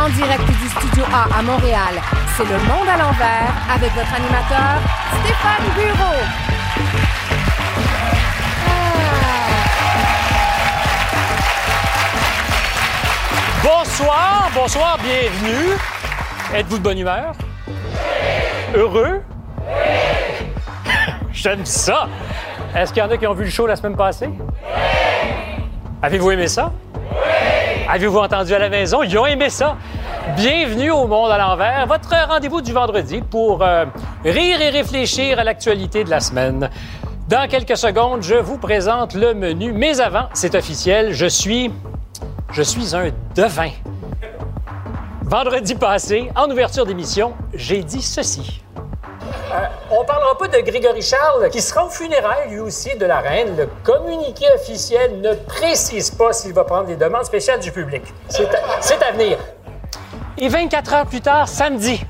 En direct du Studio A à Montréal, c'est Le Monde à l'envers avec votre animateur, Stéphane Bureau. Bonsoir, bonsoir, bienvenue. Êtes-vous de bonne humeur? Heureux? J'aime ça. Est-ce qu'il y en a qui ont vu le show la semaine passée? Avez-vous aimé ça? Avez-vous entendu à la maison? Ils ont aimé ça. Bienvenue au Monde à l'envers, votre rendez-vous du vendredi pour euh, rire et réfléchir à l'actualité de la semaine. Dans quelques secondes, je vous présente le menu. Mais avant, c'est officiel, je suis je suis un devin. Vendredi passé, en ouverture d'émission, j'ai dit ceci. Euh, on parlera pas de Grégory Charles, qui sera au funérailles, lui aussi, de la reine. Le communiqué officiel ne précise pas s'il va prendre des demandes spéciales du public. C'est à, à venir. Et 24 heures plus tard, samedi.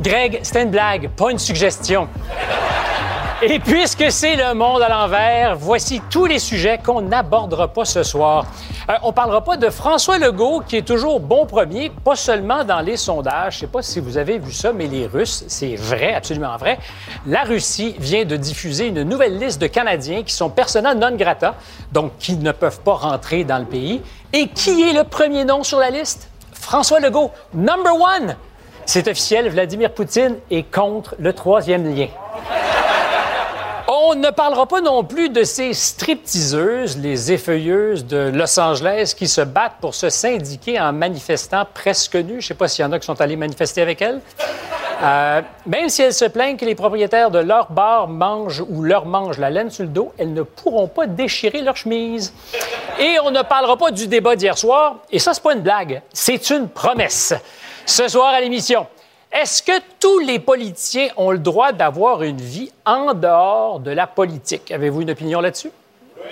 Greg, c'était une blague, pas une suggestion. Et puisque c'est le monde à l'envers, voici tous les sujets qu'on n'abordera pas ce soir. Euh, on parlera pas de François Legault, qui est toujours bon premier, pas seulement dans les sondages. Je sais pas si vous avez vu ça, mais les Russes, c'est vrai, absolument vrai. La Russie vient de diffuser une nouvelle liste de Canadiens qui sont persona non grata, donc qui ne peuvent pas rentrer dans le pays. Et qui est le premier nom sur la liste? François Legault, number one! C'est officiel, Vladimir Poutine est contre le troisième lien. On ne parlera pas non plus de ces stripteaseuses, les effeuilleuses de Los Angeles qui se battent pour se syndiquer en manifestant presque nus. Je ne sais pas s'il y en a qui sont allés manifester avec elles. Euh, même si elles se plaignent que les propriétaires de leur bar mangent ou leur mangent la laine sur le dos, elles ne pourront pas déchirer leur chemise. Et on ne parlera pas du débat d'hier soir. Et ça, c'est pas une blague. C'est une promesse. Ce soir à l'émission, est-ce que tous les politiciens ont le droit d'avoir une vie en dehors de la politique? Avez-vous une opinion là-dessus? Oui.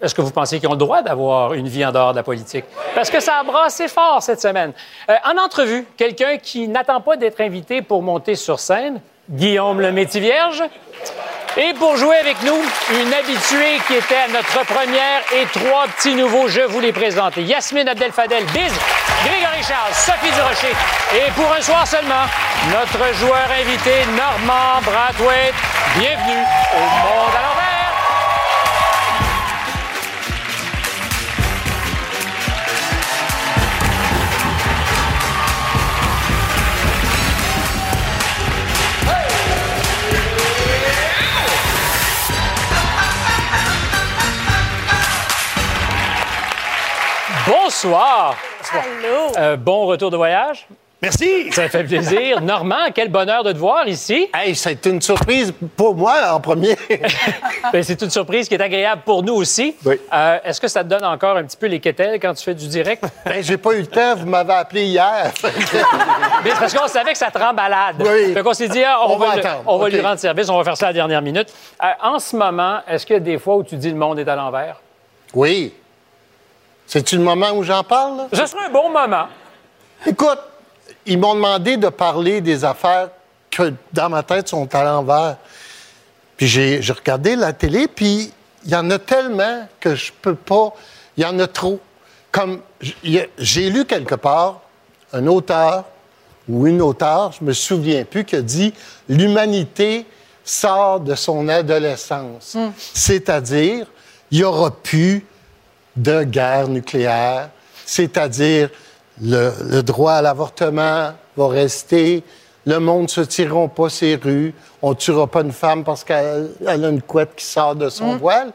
Est-ce que vous pensez qu'ils ont le droit d'avoir une vie en dehors de la politique? Parce que ça a brassé fort cette semaine. Euh, en entrevue, quelqu'un qui n'attend pas d'être invité pour monter sur scène, Guillaume le métier vierge. Et pour jouer avec nous, une habituée qui était à notre première et trois petits nouveaux, je vous les présente. Yasmine Abdel-Fadel, Biz, Grégory Charles, Sophie Durocher. Et pour un soir seulement, notre joueur invité, Normand Brathwaite. Bienvenue au Monde à Bonsoir. Allô. Euh, bon retour de voyage. Merci. Ça fait plaisir. Normand, quel bonheur de te voir ici. Hey, c'est une surprise pour moi en premier. Ben, c'est une surprise qui est agréable pour nous aussi. Oui. Euh, Est-ce que ça te donne encore un petit peu les quételles quand tu fais du direct? ben, j'ai pas eu le temps, vous m'avez appelé hier. Mais c'est parce qu'on savait que ça te rend malade. Oui. Fait qu'on s'est dit, ah, on, On va, va le- attendre. on va lui rendre service, on va faire ça à la dernière minute. Euh, en ce moment, est-ce qu'il y a des fois où tu dis le monde est à l'envers? oui. C'est-tu le moment où j'en parle? là? Ce serait un bon moment. Écoute, ils m'ont demandé de parler des affaires que dans ma tête sont à l'envers. Puis j'ai regardé la télé, puis il y en a tellement que je peux pas. Il y en a trop. Comme j'ai lu quelque part un auteur ou une auteure, je me souviens plus, qui a dit l'humanité sort de son adolescence. C'est-à-dire, il y aura plus de guerre nucléaire, c'est-à-dire le, le droit à l'avortement va rester, le monde ne se tirera pas ses rues, on ne tuera pas une femme parce qu'elle elle a une couette qui sort de son voile.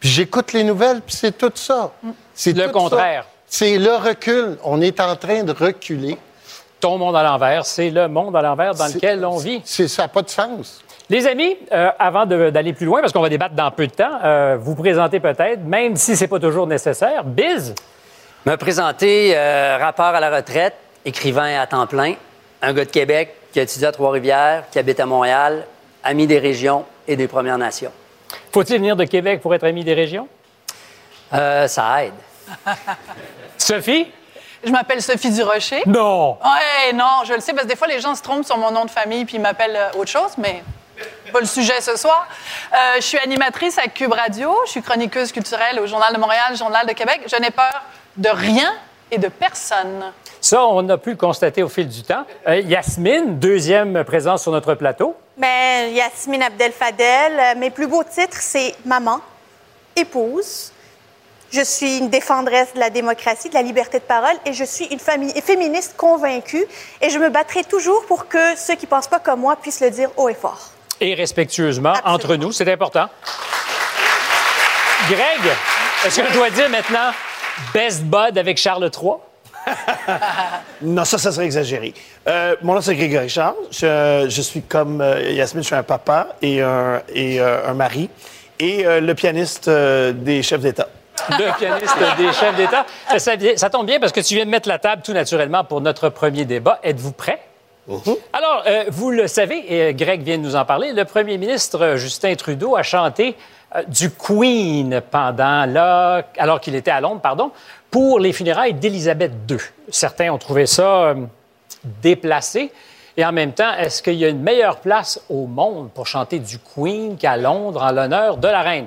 Puis j'écoute les nouvelles, puis c'est tout ça. C'est Le contraire. C'est le recul. On est en train de reculer. Ton monde à l'envers, c'est le monde à l'envers dans lequel on vit. C'est, ça n'a pas de sens. Les amis, euh, avant d'aller plus loin, parce qu'on va débattre dans peu de temps, euh, vous présentez peut-être, même si c'est pas toujours nécessaire, Biz. Me présenter, euh, rapport à la retraite, écrivain à temps plein, un gars de Québec qui a étudié à Trois-Rivières, qui habite à Montréal, ami des régions et des Premières Nations. Faut-il venir de Québec pour être ami des régions? Euh, ça aide. Sophie? Je m'appelle Sophie Durocher. Non! Ouais, non, je le sais, parce que des fois, les gens se trompent sur mon nom de famille puis ils m'appellent autre chose, mais Pas le sujet ce soir. Euh, je suis animatrice à Cube Radio. Je suis chroniqueuse culturelle au Journal de Montréal, Journal de Québec. Je n'ai peur de rien et de personne. Ça, on a pu le constater au fil du temps. Euh, Yasmine, deuxième présence sur notre plateau. Ben, Yasmine Abdel Fadel. Euh, Mes plus beaux titres, c'est maman, épouse. Je suis une défendresse de la démocratie, de la liberté de parole et je suis une famille, féministe convaincue et je me battrai toujours pour que ceux qui pensent pas comme moi puissent le dire haut et fort. Et respectueusement, Absolument. entre nous, c'est important. Greg, est-ce que je dois dire maintenant best bud avec Charles III? Non, ça, ça serait exagéré. Euh, mon nom, c'est Grégory Charles. Je, je suis comme euh, Yasmine, je suis un papa et un, et, euh, un mari. Et euh, le pianiste euh, des chefs d'État. de pianiste des chefs d'État. Ça, ça tombe bien parce que tu viens de mettre la table tout naturellement pour notre premier débat. Êtes-vous prêt? Alors, euh, vous le savez, euh, Greg vient de nous en parler, le premier ministre euh, Justin Trudeau a chanté du Queen pendant là, alors qu'il était à Londres, pardon, pour les funérailles d'Élisabeth II. Certains ont trouvé ça déplacé. Et en même temps, est-ce qu'il y a une meilleure place au monde pour chanter du Queen qu'à Londres en l'honneur de la reine?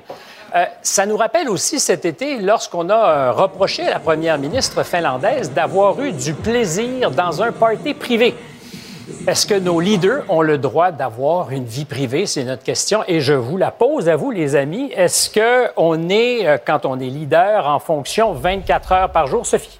Ça nous rappelle aussi cet été, lorsqu'on a reproché à la première ministre finlandaise d'avoir eu du plaisir dans un party privé. Est-ce que nos leaders ont le droit d'avoir une vie privée? C'est notre question. Et je vous la pose à vous, les amis. Est-ce qu'on est, euh, quand on est leader, en fonction 24 heures par jour? Sophie?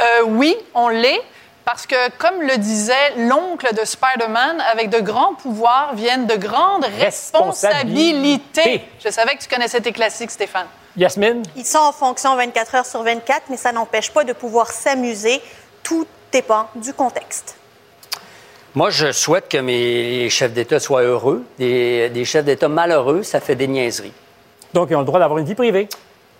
Euh, oui, on l'est. Parce que, comme le disait l'oncle de Spider-Man, avec de grands pouvoirs viennent de grandes responsabilités. Responsabilités. Je savais que tu connaissais tes classiques, Stéphane. Yasmine? Ils sont en fonction 24 heures sur 24, mais ça n'empêche pas de pouvoir s'amuser. Tout dépend du contexte. Moi, je souhaite que mes chefs d'État soient heureux. Des, des chefs d'État malheureux, ça fait des niaiseries. Donc, ils ont le droit d'avoir une vie privée?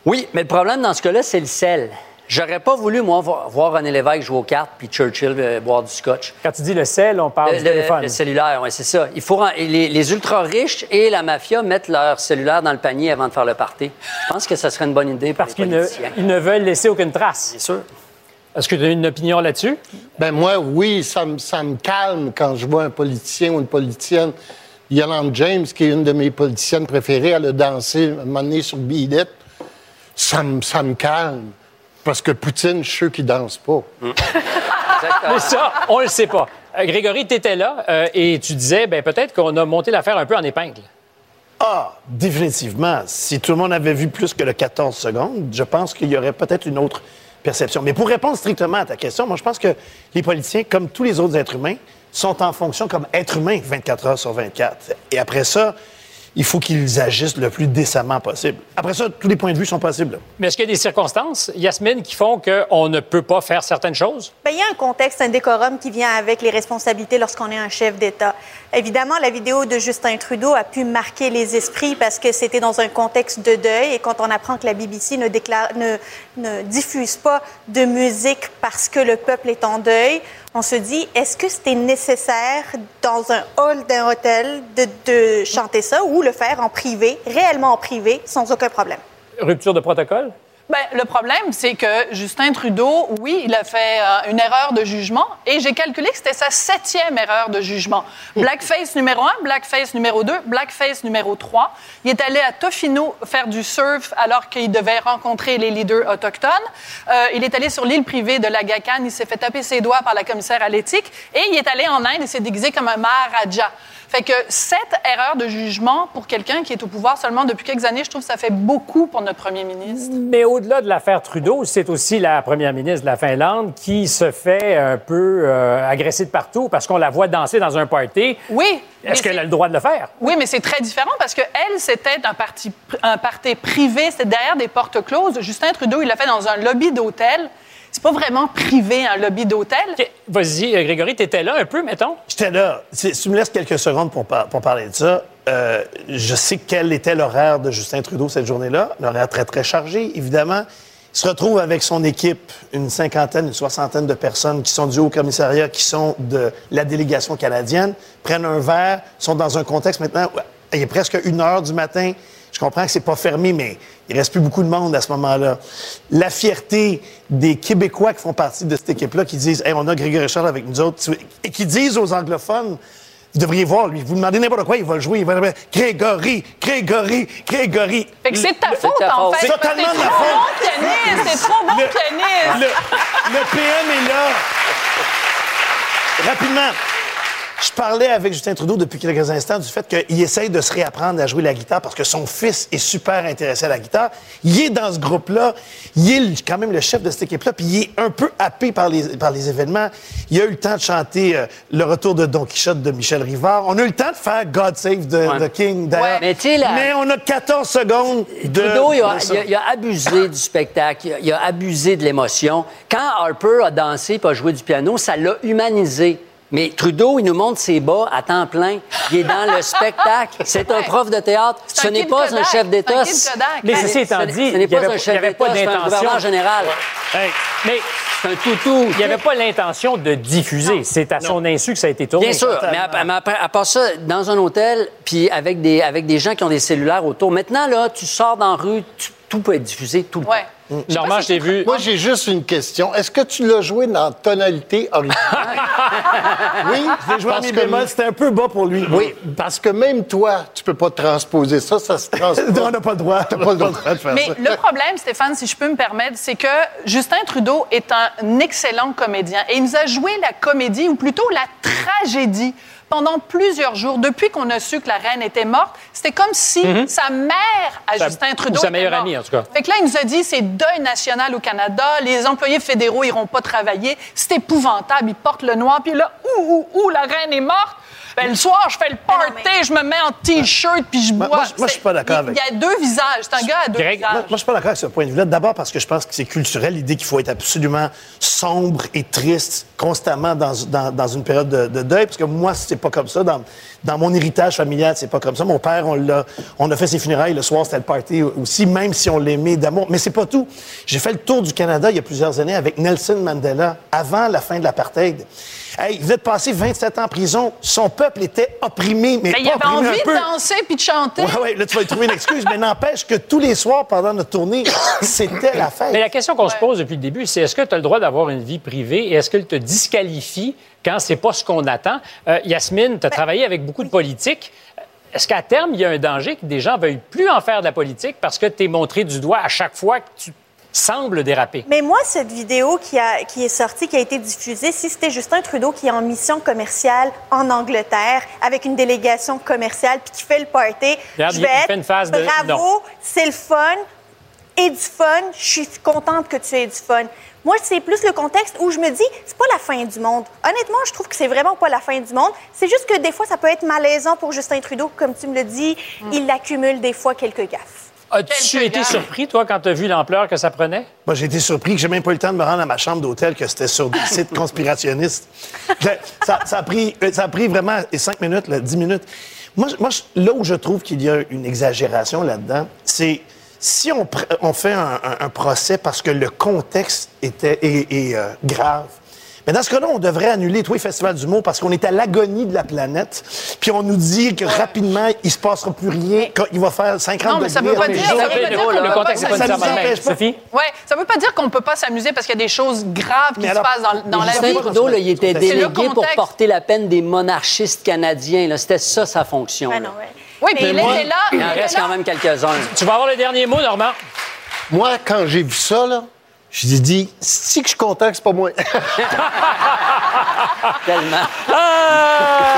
Oui, mais le problème dans ce cas-là, c'est le sel. J'aurais pas voulu, moi, vo- voir René Lévesque jouer aux cartes puis Churchill euh, boire du scotch. Quand tu dis le sel, on parle Le, du téléphone. le cellulaire, oui, c'est ça. Il faut les, les ultra-riches et la mafia mettent leur cellulaire dans le panier avant de faire le party. Je pense que ça serait une bonne idée pour Parce les qu'ils ne, ne veulent laisser aucune trace. Bien sûr. Est-ce que tu as une opinion là-dessus? Ben moi, oui, ça me, ça me calme quand je vois un politicien ou une politicienne. Yolande James, qui est une de mes politiciennes préférées, elle a dansé un moment donné sur It. Ça me, ça me calme. Parce que Poutine, je suis sûr qu'il danse pas. Mais ça, on le sait pas. Euh, Grégory, tu étais là euh, et tu disais, ben, peut-être qu'on a monté l'affaire un peu en épingle. Ah, définitivement. Si tout le monde avait vu plus que le 14 secondes, je pense qu'il y aurait peut-être une autre Mais pour répondre strictement à ta question, moi, je pense que les politiciens, comme tous les autres êtres humains, sont en fonction comme êtres humains 24 heures sur 24. Et après ça, il faut qu'ils agissent le plus décemment possible. Après ça, tous les points de vue sont possibles. Mais est-ce qu'il y a des circonstances, Yasmine, qui font qu'on ne peut pas faire certaines choses? Ben, il y a un contexte, un décorum qui vient avec les responsabilités lorsqu'on est un chef d'État. Évidemment, la vidéo de Justin Trudeau a pu marquer les esprits parce que c'était dans un contexte de deuil et quand on apprend que la BBC ne, déclare, ne, ne diffuse pas de musique parce que le peuple est en deuil, on se dit, est-ce que c'était nécessaire dans un hall d'un hôtel de, de chanter ça ou le faire en privé, réellement en privé, sans aucun problème? Rupture de protocole? Ben, le problème, c'est que Justin Trudeau, oui, il a fait euh, une erreur de jugement et j'ai calculé que c'était sa septième erreur de jugement. Blackface numéro un, blackface numéro deux, blackface numéro trois. Il est allé à Tofino faire du surf alors qu'il devait rencontrer les leaders autochtones. Euh, il est allé sur l'île privée de la Gacan. Il s'est fait taper ses doigts par la commissaire à l'éthique et il est allé en Inde et s'est déguisé comme un Maharaja. Fait que cette erreur de jugement pour quelqu'un qui est au pouvoir seulement depuis quelques années, je trouve que ça fait beaucoup pour notre premier ministre. Mais au-delà de l'affaire Trudeau, c'est aussi la première ministre de la Finlande qui se fait un peu euh, agresser de partout parce qu'on la voit danser dans un party. Oui. Est-ce qu'elle a le droit de le faire? Oui, mais c'est très différent parce que elle, c'était un parti, un parti privé, c'était derrière des portes closes. Justin Trudeau, il l'a fait dans un lobby d'hôtel. C'est pas vraiment privé, un lobby d'hôtel. Vas-y, euh, Grégory, tu étais là un peu, mettons? J'étais là. Si tu me laisses quelques secondes pour, par- pour parler de ça, euh, je sais quel était l'horaire de Justin Trudeau cette journée-là. L'horaire très, très chargé, évidemment. Il se retrouve avec son équipe, une cinquantaine, une soixantaine de personnes qui sont du Haut-Commissariat, qui sont de la délégation canadienne, prennent un verre, sont dans un contexte maintenant où il est presque une heure du matin. Je comprends que c'est pas fermé, mais il reste plus beaucoup de monde à ce moment-là. La fierté des Québécois qui font partie de cette équipe-là, qui disent hey, on a Grégory Charles avec nous autres, et qui disent aux anglophones Vous devriez voir, lui. Vous demandez n'importe quoi, il va le jouer. Il va dire Grégory, Grégory, Grégory. Fait que c'est de ta C'est faute, ta en faute. fait. C'est totalement de ma C'est trop faute. bon pianiste, c'est trop bon Le- pianiste. Le, le PM est là. Rapidement. Je parlais avec Justin Trudeau depuis quelques instants du fait qu'il essaye de se réapprendre à jouer la guitare parce que son fils est super intéressé à la guitare. Il est dans ce groupe-là. Il est quand même le chef de cette équipe-là. Puis il est un peu happé par les, par les événements. Il a eu le temps de chanter euh, le retour de Don Quichotte de Michel Rivard. On a eu le temps de faire God Save the, Ouais. the King. d'ailleurs. Ouais. Mais la- Mais on a 14 secondes de. Trudeau, il a, de ça. il a- il a abusé du spectacle, il a, il a abusé de l'émotion. Quand Harper a dansé et a joué du piano, ça l'a humanisé. Mais Trudeau, il nous montre ses bas à temps plein. Il est dans le spectacle. C'est un prof de théâtre. Ce n'est pas Kodak. un chef d'État. Mais ceci étant Ce dit, n'est- ce il n'est pas avait- un chef avait pas d'État, c'est un d'intention. gouverneur général. Hey. Mais C'est un toutou. il n'y avait pas l'intention de diffuser. C'est à son insu que ça a été tourné. Bien sûr, mais à, mais après- à part ça, dans un hôtel, puis avec des, avec des gens qui ont des cellulaires autour. Maintenant, là, tu sors dans la rue, tu- tout peut être diffusé, tout le temps. Ouais. Normand, pas je si t'ai vu. Moi, j'ai juste une question. Est-ce que tu l'as joué dans tonalité originale? oui, Je l'ai joué en mi bémol, c'était un peu bas pour lui. Oui, parce que même toi, tu peux pas transposer ça, ça se transpose. On n'a pas le droit. T'as pas le droit de faire Mais ça. le problème, Stéphane, si je peux me permettre, c'est que Justin Trudeau est un excellent comédien et il nous a joué la comédie, ou plutôt la tragédie, pendant plusieurs jours. Depuis qu'on a su que la reine était morte, c'était comme si sa mère à Mhm. Sa- Justin ou Trudeau sa était meilleure morte. amie, en tout cas. Fait que là, il nous a dit, c'est deuil national au Canada, les employés fédéraux iront pas travailler, c'est épouvantable, ils portent le noir, puis là, ouh, ouh, ouh, la reine est morte? Ben, le soir, je fais le non, party, mais- je me mets en T-shirt, puis je bois. moi, je- moi, je suis pas d'accord il- avec- Il y a deux visages. C'est un gars à deux Greg, visages. Moi, moi, je suis pas d'accord avec ce point de vue-là. D'abord parce que je pense que c'est culturel, l'idée qu'il faut être absolument sombre et triste constamment dans, dans, dans une période de, de deuil. Parce que moi, c'est pas comme ça. Dans, dans mon héritage familial, c'est pas comme ça. Mon père, on l'a, on a fait ses funérailles. Le soir, c'était le party aussi, même si on l'aimait d'amour. Mais c'est pas tout. J'ai fait le tour du Canada il y a plusieurs années avec Nelson Mandela, avant la fin de l'apartheid. Hey, il venait de passer 27 ans en prison. Son peuple était opprimé, mais Ben, pas il avait opprimé envie un peu. de danser puis de chanter. Ouais, ouais, là, tu vas y trouver une excuse, mais n'empêche que tous les soirs pendant notre tournée, c'était la fête. Mais la question qu'on se Ouais. pose depuis le début, c'est est-ce que tu as le droit d'avoir une vie privée et est-ce qu'elle te disqualifie quand c'est pas ce qu'on attend? Euh, Yasmine, tu as travaillé avec beaucoup de politiques. Est-ce qu'à terme, il y a un danger que des gens veuillent plus en faire de la politique parce que tu es montré du doigt à chaque fois que tu sembles déraper? Mais moi, cette vidéo qui, a, qui est sortie, qui a été diffusée, si c'était Justin Trudeau qui est en mission commerciale en Angleterre avec une délégation commerciale puis qui fait le party, Regarde, je vais être une phase de bravo, c'est le fun et du fun. Je suis contente que tu aies du fun. Moi, c'est plus le contexte où je me dis, c'est pas la fin du monde. Honnêtement, je trouve que c'est vraiment pas la fin du monde. C'est juste que des fois, ça peut être malaisant pour Justin Trudeau. Comme tu me le dis, il accumule des fois quelques gaffes. As-tu été surpris, toi, quand tu as vu l'ampleur que ça prenait? Moi, j'ai été surpris que j'ai même pas eu le temps de me rendre à ma chambre d'hôtel, que c'était sur des sites conspirationnistes. ça, ça a pris, euh, ça a pris vraiment cinq minutes, là, dix minutes. Moi, là où je trouve qu'il y a une exagération là-dedans, c'est si on, pr- on fait un, un- un procès parce que le contexte était, est, est, euh, grave. Mais dans ce cas-là, on devrait annuler tous les festivals d'humour parce qu'on est à l'agonie de la planète. Puis on nous dit que rapidement, il se passera plus rien, qu'il va faire 50 Non, mais ça degrés. veut pas dire- le peut contexte pas n'est pas nécessairement. Sophie? Ouais, ça veut pas dire qu'on peut pas s'amuser parce qu'il y a des choses graves qui se passent dans, la Justin vie. Trudeau, là, il était C'est le délégué pour porter la peine des monarchistes canadiens. là. C'était ça, sa fonction. Oui, puis Mais il moi- était là. Il en reste quand même quelques-uns. Tu vas avoir le dernier mot, Normand? Moi, quand j'ai vu ça, là, j'ai dit, si que je suis content que c'est pas moi. Tellement. Ah!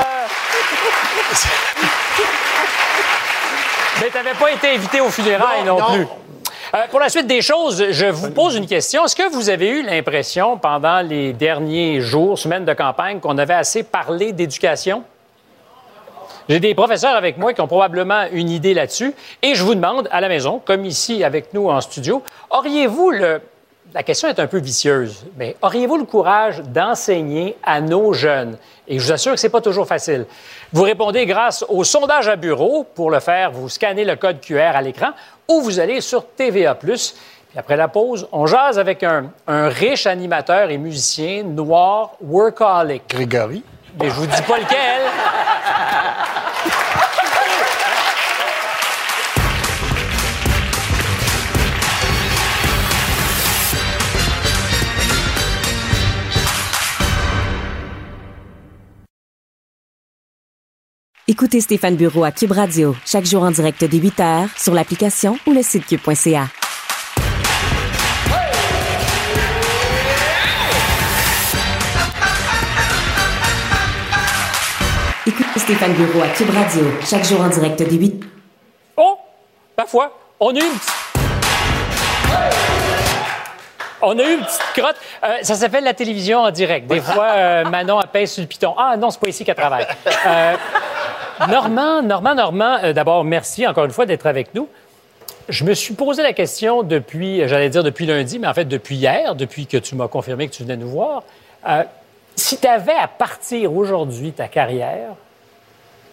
Mais tu n'avais pas été invité aux funérailles non, Non, non. plus. Euh, pour la suite des choses, je vous pose une question. Est-ce que vous avez eu l'impression pendant les derniers jours, semaines de campagne, qu'on avait assez parlé d'éducation? J'ai des professeurs avec moi qui ont probablement une idée là-dessus. Et je vous demande, à la maison, comme ici avec nous en studio, auriez-vous le... La question est un peu vicieuse, mais auriez-vous le courage d'enseigner à nos jeunes? Et je vous assure que ce n'est pas toujours facile. Vous répondez grâce au sondage à bureau. Pour le faire, vous scannez le code QR à l'écran ou vous allez sur TVA+. Puis après la pause, on jase avec un, un riche animateur et musicien noir workaholic. Grégory. Mais je vous dis pas lequel. Écoutez Stéphane Bureau à Cube Radio chaque jour en direct dès 8h sur l'application ou le site cube.ca. Écoutez Stéphane Bureau à Cube Radio chaque jour en direct dès 8 Oh, parfois, on eu une. On a eu une petite crotte. Euh, ça s'appelle la télévision en direct. Des fois, euh, Manon appelle sur le piton. Ah non, c'est pas ici qu'elle travaille. Euh, Normand, Normand, Normand, euh, d'abord, merci encore une fois d'être avec nous. Je me suis posé la question depuis, j'allais dire depuis lundi, mais en fait depuis hier, depuis que tu m'as confirmé que tu venais nous voir. Si tu avais à partir aujourd'hui ta carrière,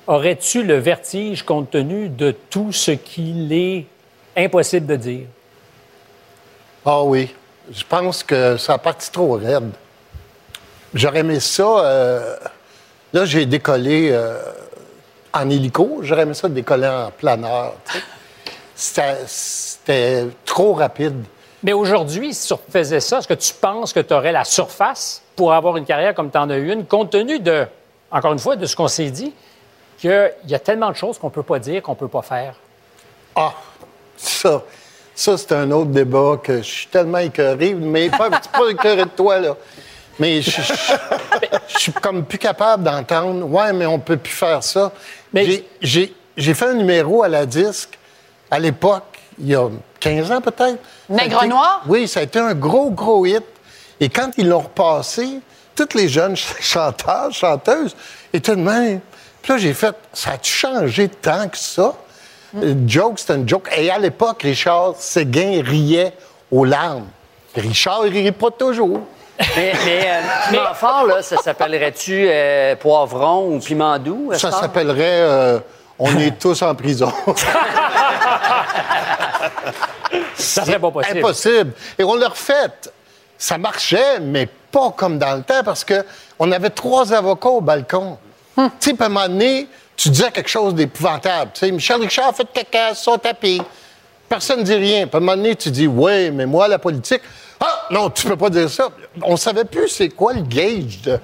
aurais-tu le vertige compte tenu de tout ce qu'il est impossible de dire? Ah oui. Je pense que ça a parti trop raide. J'aurais aimé ça. euh, Là, j'ai décollé euh, en hélico. J'aurais aimé ça décoller en planeur. C'était- trop rapide. Mais aujourd'hui, si tu refaisais ça, est-ce que tu penses que tu aurais la surface pour avoir une carrière comme tu en as eu une, compte tenu de, encore une fois, de ce qu'on s'est dit, qu'il y a tellement de choses qu'on ne peut pas dire, qu'on ne peut pas faire? Ah, ça, ça c'est un autre débat que je suis tellement écœuré, mais pas, pas écœuré de toi, là. Mais je, je- je suis comme plus capable d'entendre. Ouais, mais on peut plus faire ça. Mais- J'ai- fait un numéro à la disque à l'époque, il y a 15 ans peut-être. A Nègre noir? Oui, ça a été un gros, gros hit. Et quand ils l'ont repassé, tous les jeunes ch- chanteurs, chanteuses étaient de même. Puis là, j'ai fait, ça a-tu changé tant que ça? Joke, c'était une joke. Et à l'époque, Richard Séguin riait aux larmes. Richard, il rit pas toujours. Mais, mais, euh, piment fort, là, ça s'appellerait-tu euh, poivron ou piment doux? Ça s'appellerait euh, On est tous en prison. Ça serait pas possible. Impossible. Et on l'a refait. Ça marchait, mais pas comme dans le temps, parce que on avait trois avocats au balcon. Tu sais, puis à un moment donné, tu disais quelque chose d'épouvantable. Tu sais, Michel Richard fait caca sur son tapis. Personne ne dit rien. Puis à un moment donné, tu dis, oui, mais moi, la politique. Ah, non, tu peux pas dire ça. On savait plus c'est quoi le gauge de, de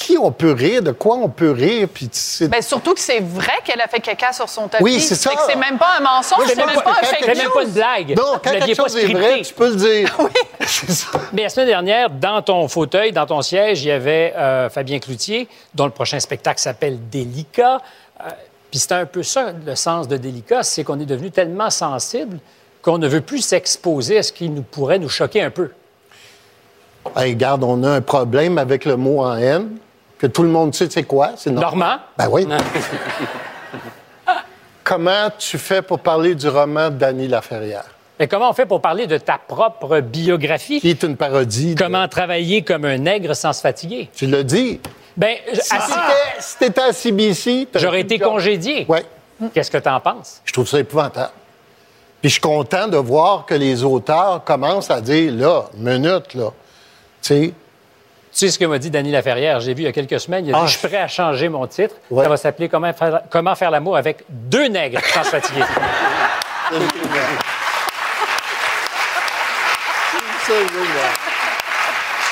qui on peut rire, de quoi on peut rire. Puis Ben, surtout que c'est vrai qu'elle a fait caca sur son tapis. Oui, c'est ça. C'est même pas un mensonge, Oui, c'est même pas- un fake C'est même pas une news. blague. non, quand quelque chose est vrai, tu peux le dire. Oui. c'est ça. Mais la semaine dernière, dans ton fauteuil, dans ton siège, il y avait euh, Fabien Cloutier, dont le prochain spectacle s'appelle Délicat. Euh, Puis c'est un peu ça, le sens de Délicat, c'est qu'on est devenu tellement sensible qu'on ne veut plus s'exposer à ce qui nous pourrait nous choquer un peu. Hey, regarde, on a un problème avec le mot en haine, que tout le monde sait c'est quoi? C'est normal. Normand? Ben oui. Comment tu fais pour parler du roman de Dany Laferrière, Et comment on fait pour parler de ta propre biographie? qui est une parodie? de- Comment travailler comme un nègre sans se fatiguer? Tu l'as dit. Ben, je- Si t'étais- si t'étais à CBC, j'aurais été congédié. Ouais. Qu'est-ce que tu en penses? Je trouve ça épouvantable. Puis je suis content de voir que les auteurs commencent à dire, là, minute, là. Tu sais, Tu sais ce que m'a dit Dany Laferrière? J'ai vu il y a quelques semaines. Il a dit Ah. Je suis prêt à changer mon titre. Ouais. Ça va s'appeler Comment faire, Comment faire l'amour avec deux nègres sans se fatiguer.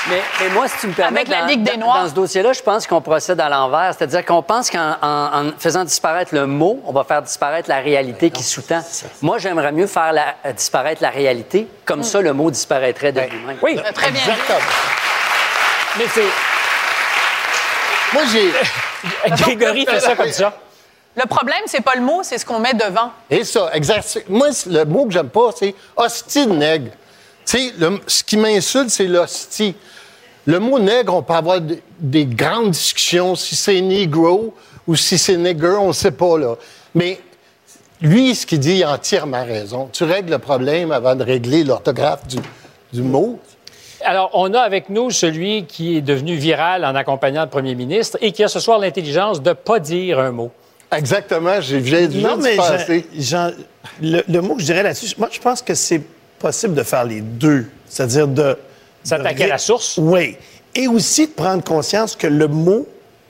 Mais, mais moi, si tu me permets, Avec la dans, Ligue des dans- Noirs. dans ce dossier-là, je pense qu'on procède à l'envers. C'est-à-dire qu'on pense qu'en en- en faisant disparaître le mot, on va faire disparaître la réalité qui sous-tend. Moi, j'aimerais mieux faire la- disparaître la réalité. Comme ça, le mot disparaîtrait de lui-même. Oui, Très bien exactement. Mais c'est. Moi, j'ai. Grégory fait ça comme ça. Le problème, c'est pas le mot, c'est ce qu'on met devant. Et ça, exact. Moi, c'est- le mot que j'aime pas, c'est hostie de nègre. Tu sais, le- ce qui m'insulte, c'est l'hostie. Le mot nègre, on peut avoir des, des grandes discussions si c'est negro ou si c'est nigger, on ne sait pas, là. Mais lui, ce qu'il dit, il a entièrement raison. Tu règles le problème avant de régler l'orthographe du, du mot. Alors, on a avec nous celui qui est devenu viral en accompagnant le premier ministre et qui a ce soir l'intelligence de ne pas dire un mot. Exactement, j'ai j'ai dû Non, mais. Jean- le, le mot que je dirais là-dessus, moi, je pense que c'est possible de faire les deux. C'est-à-dire de. S'attaquer de à la source. Oui. Et aussi de prendre conscience que le mot,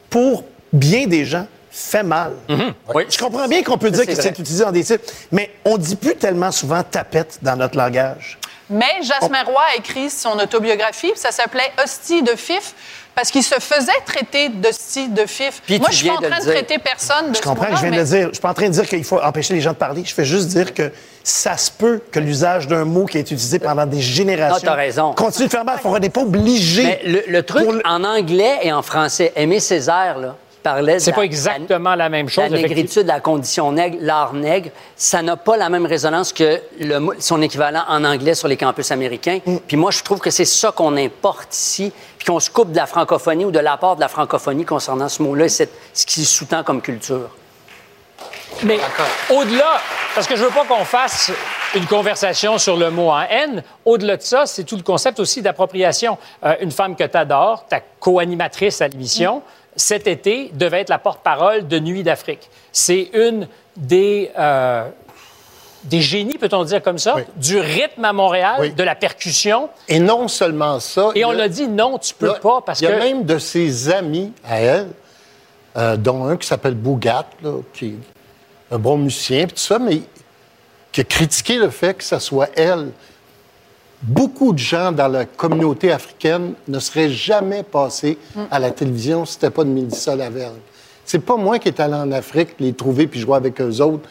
pour bien des gens, fait mal. Oui. Je comprends bien qu'on peut dire que c'est utilisé dans des sites, mais on dit plus tellement souvent tapette dans notre langage. Mais Jasmin Roy a écrit son autobiographie, puis ça s'appelait Hostie de Fif, parce qu'il se faisait traiter ci, de fif. Puis Moi, je suis pas en train de dire. traiter personne de Je ce comprends que je viens de le dire. Je suis pas en train de dire qu'il faut empêcher les gens de parler. Je fais juste dire que ça se peut que l'usage d'un mot qui est utilisé pendant des générations. Raison. Continue de faire mal. On n'est pas obligé. Mais le, le truc, le- en anglais et en français, Aimé Césaire, là, C'est pas exactement la même chose, La négritude, la condition nègre, l'art nègre, ça n'a pas la même résonance que le mot- son équivalent en anglais sur les campus américains. Mm. Puis moi, je trouve que c'est ça qu'on importe ici, puis qu'on se coupe de la francophonie ou de l'apport de la francophonie concernant ce mot-là et cette- ce qui sous-tend comme culture. Mais au-delà, parce que je veux pas qu'on fasse une conversation sur le mot en haine, au-delà de ça, c'est tout le concept aussi d'appropriation. Euh, une femme que tu adores, ta co-animatrice à l'émission, cet été devait être la porte-parole de Nuit d'Afrique. C'est une des, euh, des génies, peut-on dire comme ça, Oui. du rythme à Montréal, Oui. de la percussion. Et non seulement ça. Et on a- l'a dit, non, tu peux Là, pas, parce il y a que... même de ses amis à elle, euh, dont un qui s'appelle Bougat, là, qui est un bon musicien, puis tout ça, mais qui a critiqué le fait que ce soit elle. Beaucoup de gens dans la communauté africaine ne seraient jamais passés à la télévision si c'était pas de Mélissa Lavergne. C'est pas moi qui est allé en Afrique les trouver puis jouer avec eux autres.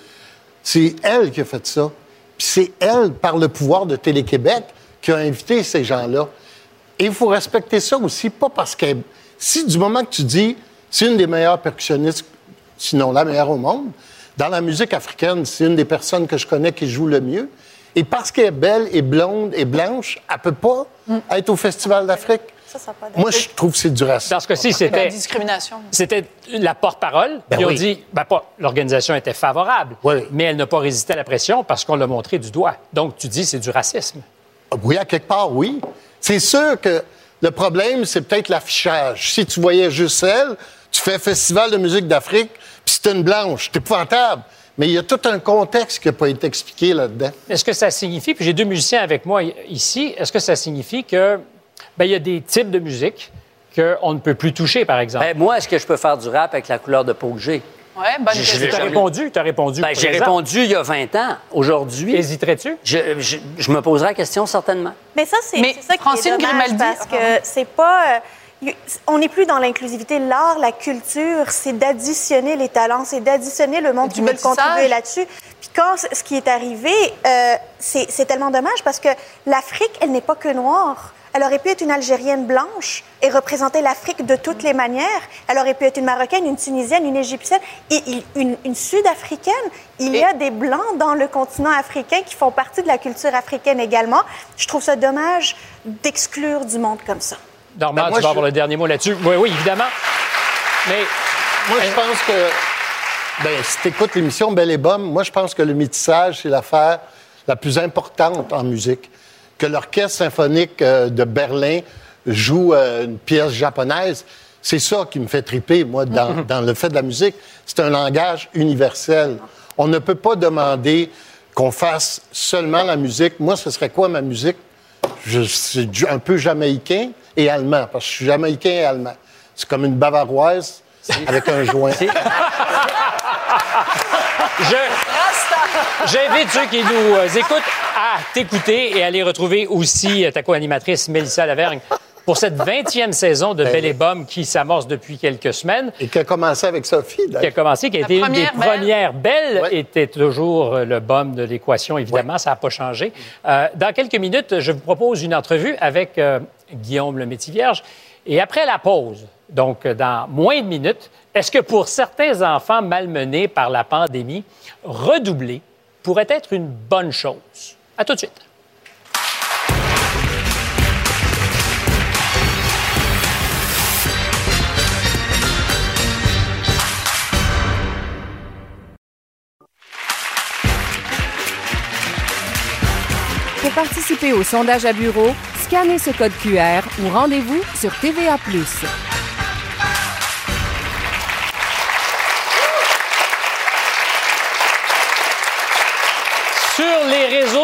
C'est elle qui a fait ça. Puis c'est elle, par le pouvoir de Télé-Québec, qui a invité ces gens-là. Et il faut respecter ça aussi, pas parce que si du moment que tu dis c'est une des meilleures percussionnistes, sinon la meilleure au monde, dans la musique africaine, c'est une des personnes que je connais qui joue le mieux. Et parce qu'elle est belle et blonde et blanche, elle peut pas être au Festival d'Afrique. Ça, ça Moi, je trouve que c'est du racisme. Dans ce cas-ci, La c'était... discrimination. C'était la porte-parole. Ben Ils ont oui. dit, ben pas, l'organisation était favorable, Oui. mais elle n'a pas résisté à la pression parce qu'on l'a montré du doigt. Donc, tu dis, c'est du racisme. Oui, à quelque part, oui. C'est sûr que le problème, c'est peut-être l'affichage. Si tu voyais juste elle, tu fais Festival de musique d'Afrique, puis c'est une blanche, c'est épouvantable. Mais il y a tout un contexte qui n'a pas été expliqué là-dedans. Est-ce que ça signifie, puis j'ai deux musiciens avec moi ici, est-ce que ça signifie que ben, il y a des types de musique qu'on ne peut plus toucher, par exemple? Ben, moi, est-ce que je peux faire du rap avec la couleur de peau que j'ai? Ouais, bonne question. tu as répondu, tu as répondu. Ben, j'ai répondu il y a 20 ans. Aujourd'hui, Hésiterais-tu? je, je- je me poserai la question certainement. Mais ça, c'est Mais c'est ça qui Francine est dommage Grimaldi- parce que c'est pas... euh, on n'est plus dans l'inclusivité. L'art, la culture, c'est d'additionner les talents, c'est d'additionner le monde Du qui veut métissage. contribuer là-dessus. Puis quand ce qui est arrivé, euh, c'est tellement dommage parce que l'Afrique, elle n'est pas que noire. Elle aurait pu être une Algérienne blanche et représenter l'Afrique de toutes les manières. Elle aurait pu être une Marocaine, une Tunisienne, une Égyptienne et une Sud-Africaine. Il y a des Blancs dans le continent africain qui font partie de la culture africaine également. Je trouve ça dommage d'exclure du monde comme ça. Normand, Ben, moi, tu vas je- avoir le dernier mot là-dessus. Oui, oui, évidemment. Mais Moi, je pense que, ben, si tu écoutes l'émission Belle et Bomme, moi, je pense que le métissage, c'est l'affaire la plus importante en musique. Que l'Orchestre symphonique euh, de Berlin joue euh, une pièce japonaise, c'est ça qui me fait triper, moi, dans, dans le fait de la musique. C'est un langage universel. On ne peut pas demander qu'on fasse seulement la musique. Moi, ce serait quoi ma musique? Je, c'est un peu jamaïcain et allemand, parce que je suis jamaïcain et allemand. C'est comme une bavaroise avec un joint. je... J'invite ceux qui nous euh, écoutent à t'écouter et à aller retrouver aussi euh, ta co-animatrice Mélissa Lavergne pour cette 20e saison de Belle et Bomme qui s'amorce depuis quelques semaines. Et qui a commencé avec Sophie. qui a d'ailleurs. commencé, qui a La été une des première belle. premières belles, Ouais. était toujours euh, le bum de l'équation, évidemment, ça n'a pas changé. Euh, dans quelques minutes, je vous propose une entrevue avec euh, Guillaume le Métis-Vierge. Et après la pause, donc dans moins de minutes, est-ce que pour certains enfants malmenés par la pandémie, redoubler pourrait être une bonne chose? À tout de suite. Participer au sondage à bureau, scannez ce code QR ou rendez-vous sur TVA.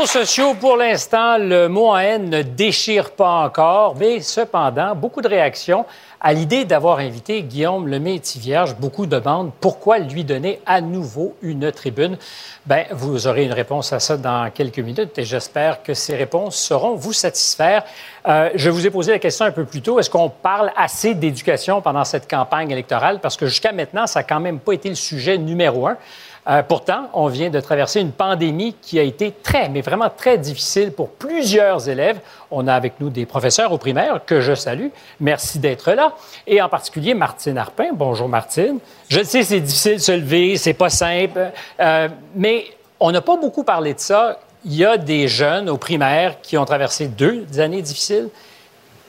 Sociaux, pour l'instant, le mot en haine ne déchire pas encore, mais cependant, beaucoup de réactions à l'idée d'avoir invité Guillaume Lemay-Tivierge. Beaucoup demandent pourquoi lui donner à nouveau une tribune. Ben, vous aurez une réponse à ça dans quelques minutes et j'espère que ces réponses sauront vous satisfaire. Euh, je vous ai posé la question un peu plus tôt. Est-ce qu'on parle assez d'éducation pendant cette campagne électorale? Parce que jusqu'à maintenant, ça n'a quand même pas été le sujet numéro un. Euh, pourtant, on vient de traverser une pandémie qui a été très, mais vraiment très difficile pour plusieurs élèves. On a avec nous des professeurs au primaire que je salue. Merci d'être là. Et en particulier Martine Arpin. Bonjour Martine. Je sais, c'est difficile de se lever, c'est pas simple, euh, mais on n'a pas beaucoup parlé de ça. Il y a des jeunes au primaire qui ont traversé deux années difficiles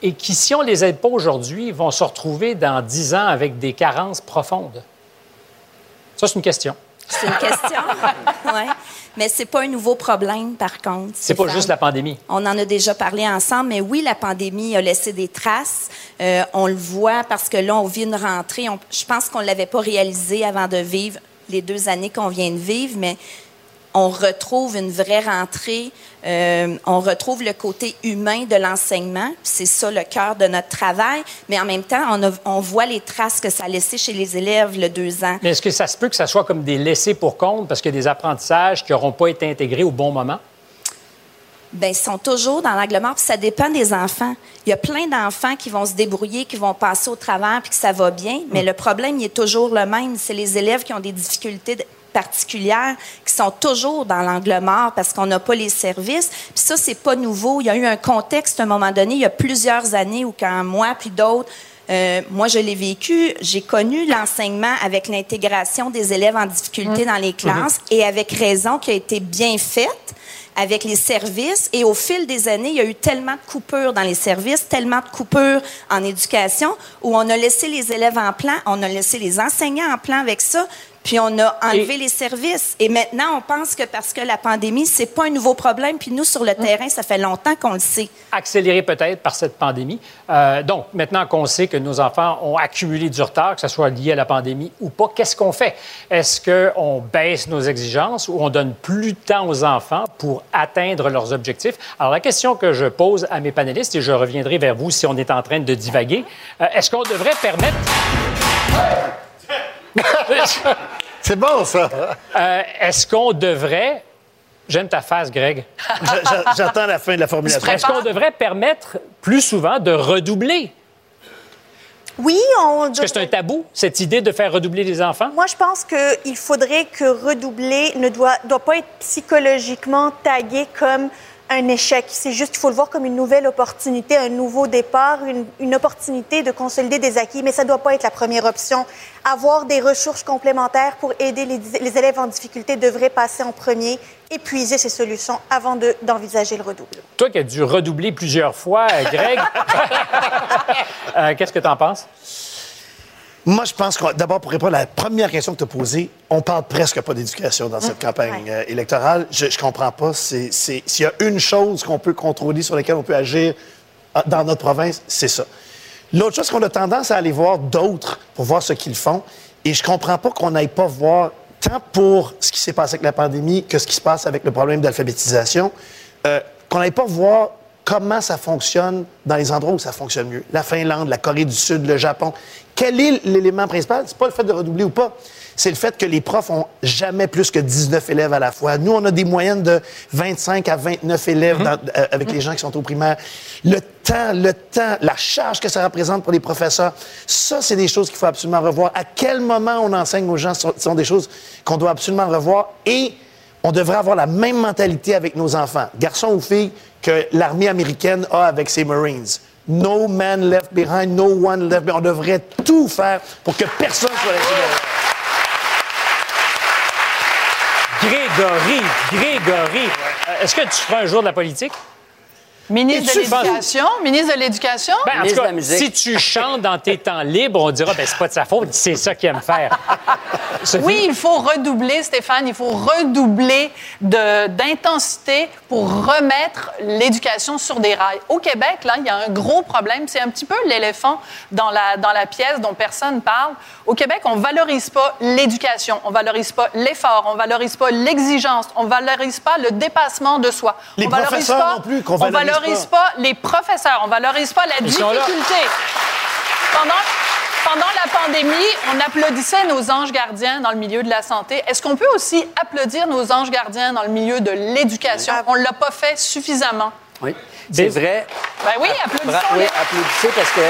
et qui, si on les aide pas aujourd'hui, vont se retrouver dans dix ans avec des carences profondes. Ça, c'est une question. C'est une question. ouais. Mais c'est pas un nouveau problème, par contre. C'est pas juste la pandémie. On en a déjà parlé ensemble, mais oui, la pandémie a laissé des traces. Euh, on le voit parce que là, on vit une rentrée. je pense qu'on l'avait pas réalisé avant de vivre les deux années qu'on vient de vivre, mais on retrouve une vraie rentrée, euh, on retrouve le côté humain de l'enseignement. C'est ça le cœur de notre travail. Mais en même temps, on, voit les traces que ça a laissé chez les élèves le deux ans. Mais est-ce que ça se peut que ça soit comme des laissés pour compte parce a des apprentissages qui n'auront pas été intégrés au bon moment? Bien, ils sont toujours dans l'angle mort, puis ça dépend des enfants. Il y a plein d'enfants qui vont se débrouiller, qui vont passer au travers, puis que ça va bien, mais mm. le problème, il est toujours le même. C'est les élèves qui ont des difficultés particulières qui sont toujours dans l'angle mort parce qu'on n'a pas les services. Puis ça, c'est pas nouveau. Il y a eu un contexte à un moment donné, il y a plusieurs années où quand moi puis d'autres euh, moi, je l'ai vécu. J'ai connu l'enseignement avec l'intégration des élèves en difficulté mmh. dans les classes et avec raison qui a été bien faite avec les services. Et au fil des années, il y a eu tellement de coupures dans les services, tellement de coupures en éducation, où on a laissé les élèves en plan, on a laissé les enseignants en plan avec ça, puis on a enlevé les services. Et maintenant, on pense que parce que la pandémie, c'est pas un nouveau problème. Puis nous, sur le terrain, ça fait longtemps qu'on le sait. Accéléré peut-être par cette pandémie. Euh, donc, maintenant qu'on sait que nos enfants ont accumulé du retard, que ce soit lié à la pandémie ou pas, qu'est-ce qu'on fait? Est-ce qu'on baisse nos exigences ou on donne plus de temps aux enfants pour atteindre leurs objectifs? Alors, la question que je pose à mes panélistes, et je reviendrai vers vous si on est en train de divaguer, euh, est-ce qu'on devrait permettre... C'est bon, ça. Euh, est-ce qu'on devrait. J'aime ta face, Greg. J'attends la fin de la formulation. Est-ce qu'on devrait permettre plus souvent de redoubler? Oui, on. Est-ce que c'est un tabou, cette idée de faire redoubler les enfants? Moi, je pense qu'il faudrait que redoubler ne doit, doit pas être psychologiquement tagué comme un échec. C'est juste qu'il faut le voir comme une nouvelle opportunité, un nouveau départ, une, opportunité de consolider des acquis, mais ça ne doit pas être la première option. Avoir des ressources complémentaires pour aider les, élèves en difficulté devrait passer en premier, épuiser ces solutions avant d'envisager le redoublement. Toi qui as dû redoubler plusieurs fois, Greg, euh, qu'est-ce que tu en penses? Moi, je pense que, d'abord, pour répondre à la première question que tu as posée, on parle presque pas d'éducation dans cette mmh. campagne euh, électorale. Je, je comprends pas. S'il y a une chose qu'on peut contrôler, sur laquelle on peut agir euh, dans notre province, c'est ça. L'autre chose, c'est qu'on a tendance à aller voir d'autres pour voir ce qu'ils font. Et je comprends pas qu'on n'aille pas voir, tant pour ce qui s'est passé avec la pandémie que ce qui se passe avec le problème d'alphabétisation, euh, qu'on n'aille pas voir comment ça fonctionne dans les endroits où ça fonctionne mieux? La Finlande, la Corée du Sud, le Japon. Quel est l'élément principal? C'est pas le fait de redoubler ou pas. C'est le fait que les profs ont jamais plus que 19 élèves à la fois. Nous, on a des moyennes de 25 à 29 élèves mhm. euh, avec les gens qui sont au primaire. Le temps, le temps, la charge que ça représente pour les professeurs, ça, c'est des choses qu'il faut absolument revoir. À quel moment on enseigne aux gens, ce sont des choses qu'on doit absolument revoir? Et on devrait avoir la même mentalité avec nos enfants, garçons ou filles, que l'armée américaine a avec ses Marines. No man left behind, no one left behind. On devrait tout faire pour que personne soit laissé derrière. Grégory, Grégory, est-ce que tu feras un jour de la politique? Ministre de l'Éducation, ministre de l'Éducation. Ben, en tout Ministre de cas, la musique. si tu chantes dans tes temps libres, on dira, ben, c'est pas de sa faute, c'est ça qu'il aime faire. Oui, il faut redoubler, Stéphane, il faut redoubler de- d'intensité pour remettre l'éducation sur des rails. Au Québec, là, il y a un gros problème. C'est un petit peu l'éléphant dans la, dans la pièce dont personne parle. Au Québec, on valorise pas l'éducation, on valorise pas l'effort, on valorise pas l'exigence, on valorise pas le dépassement de soi. Les on valorise professeurs pas, non plus, qu'on on valorise valorise pas. les professeurs, on valorise pas la Ils difficulté. Pendant, pendant la pandémie, on applaudissait nos anges gardiens dans le milieu de la santé. Est-ce qu'on peut aussi applaudir nos anges gardiens dans le milieu de l'éducation? On ne l'a pas fait suffisamment. Oui. C'est vrai. Ben oui, Bra- applaudissons-les. oui, applaudissez parce que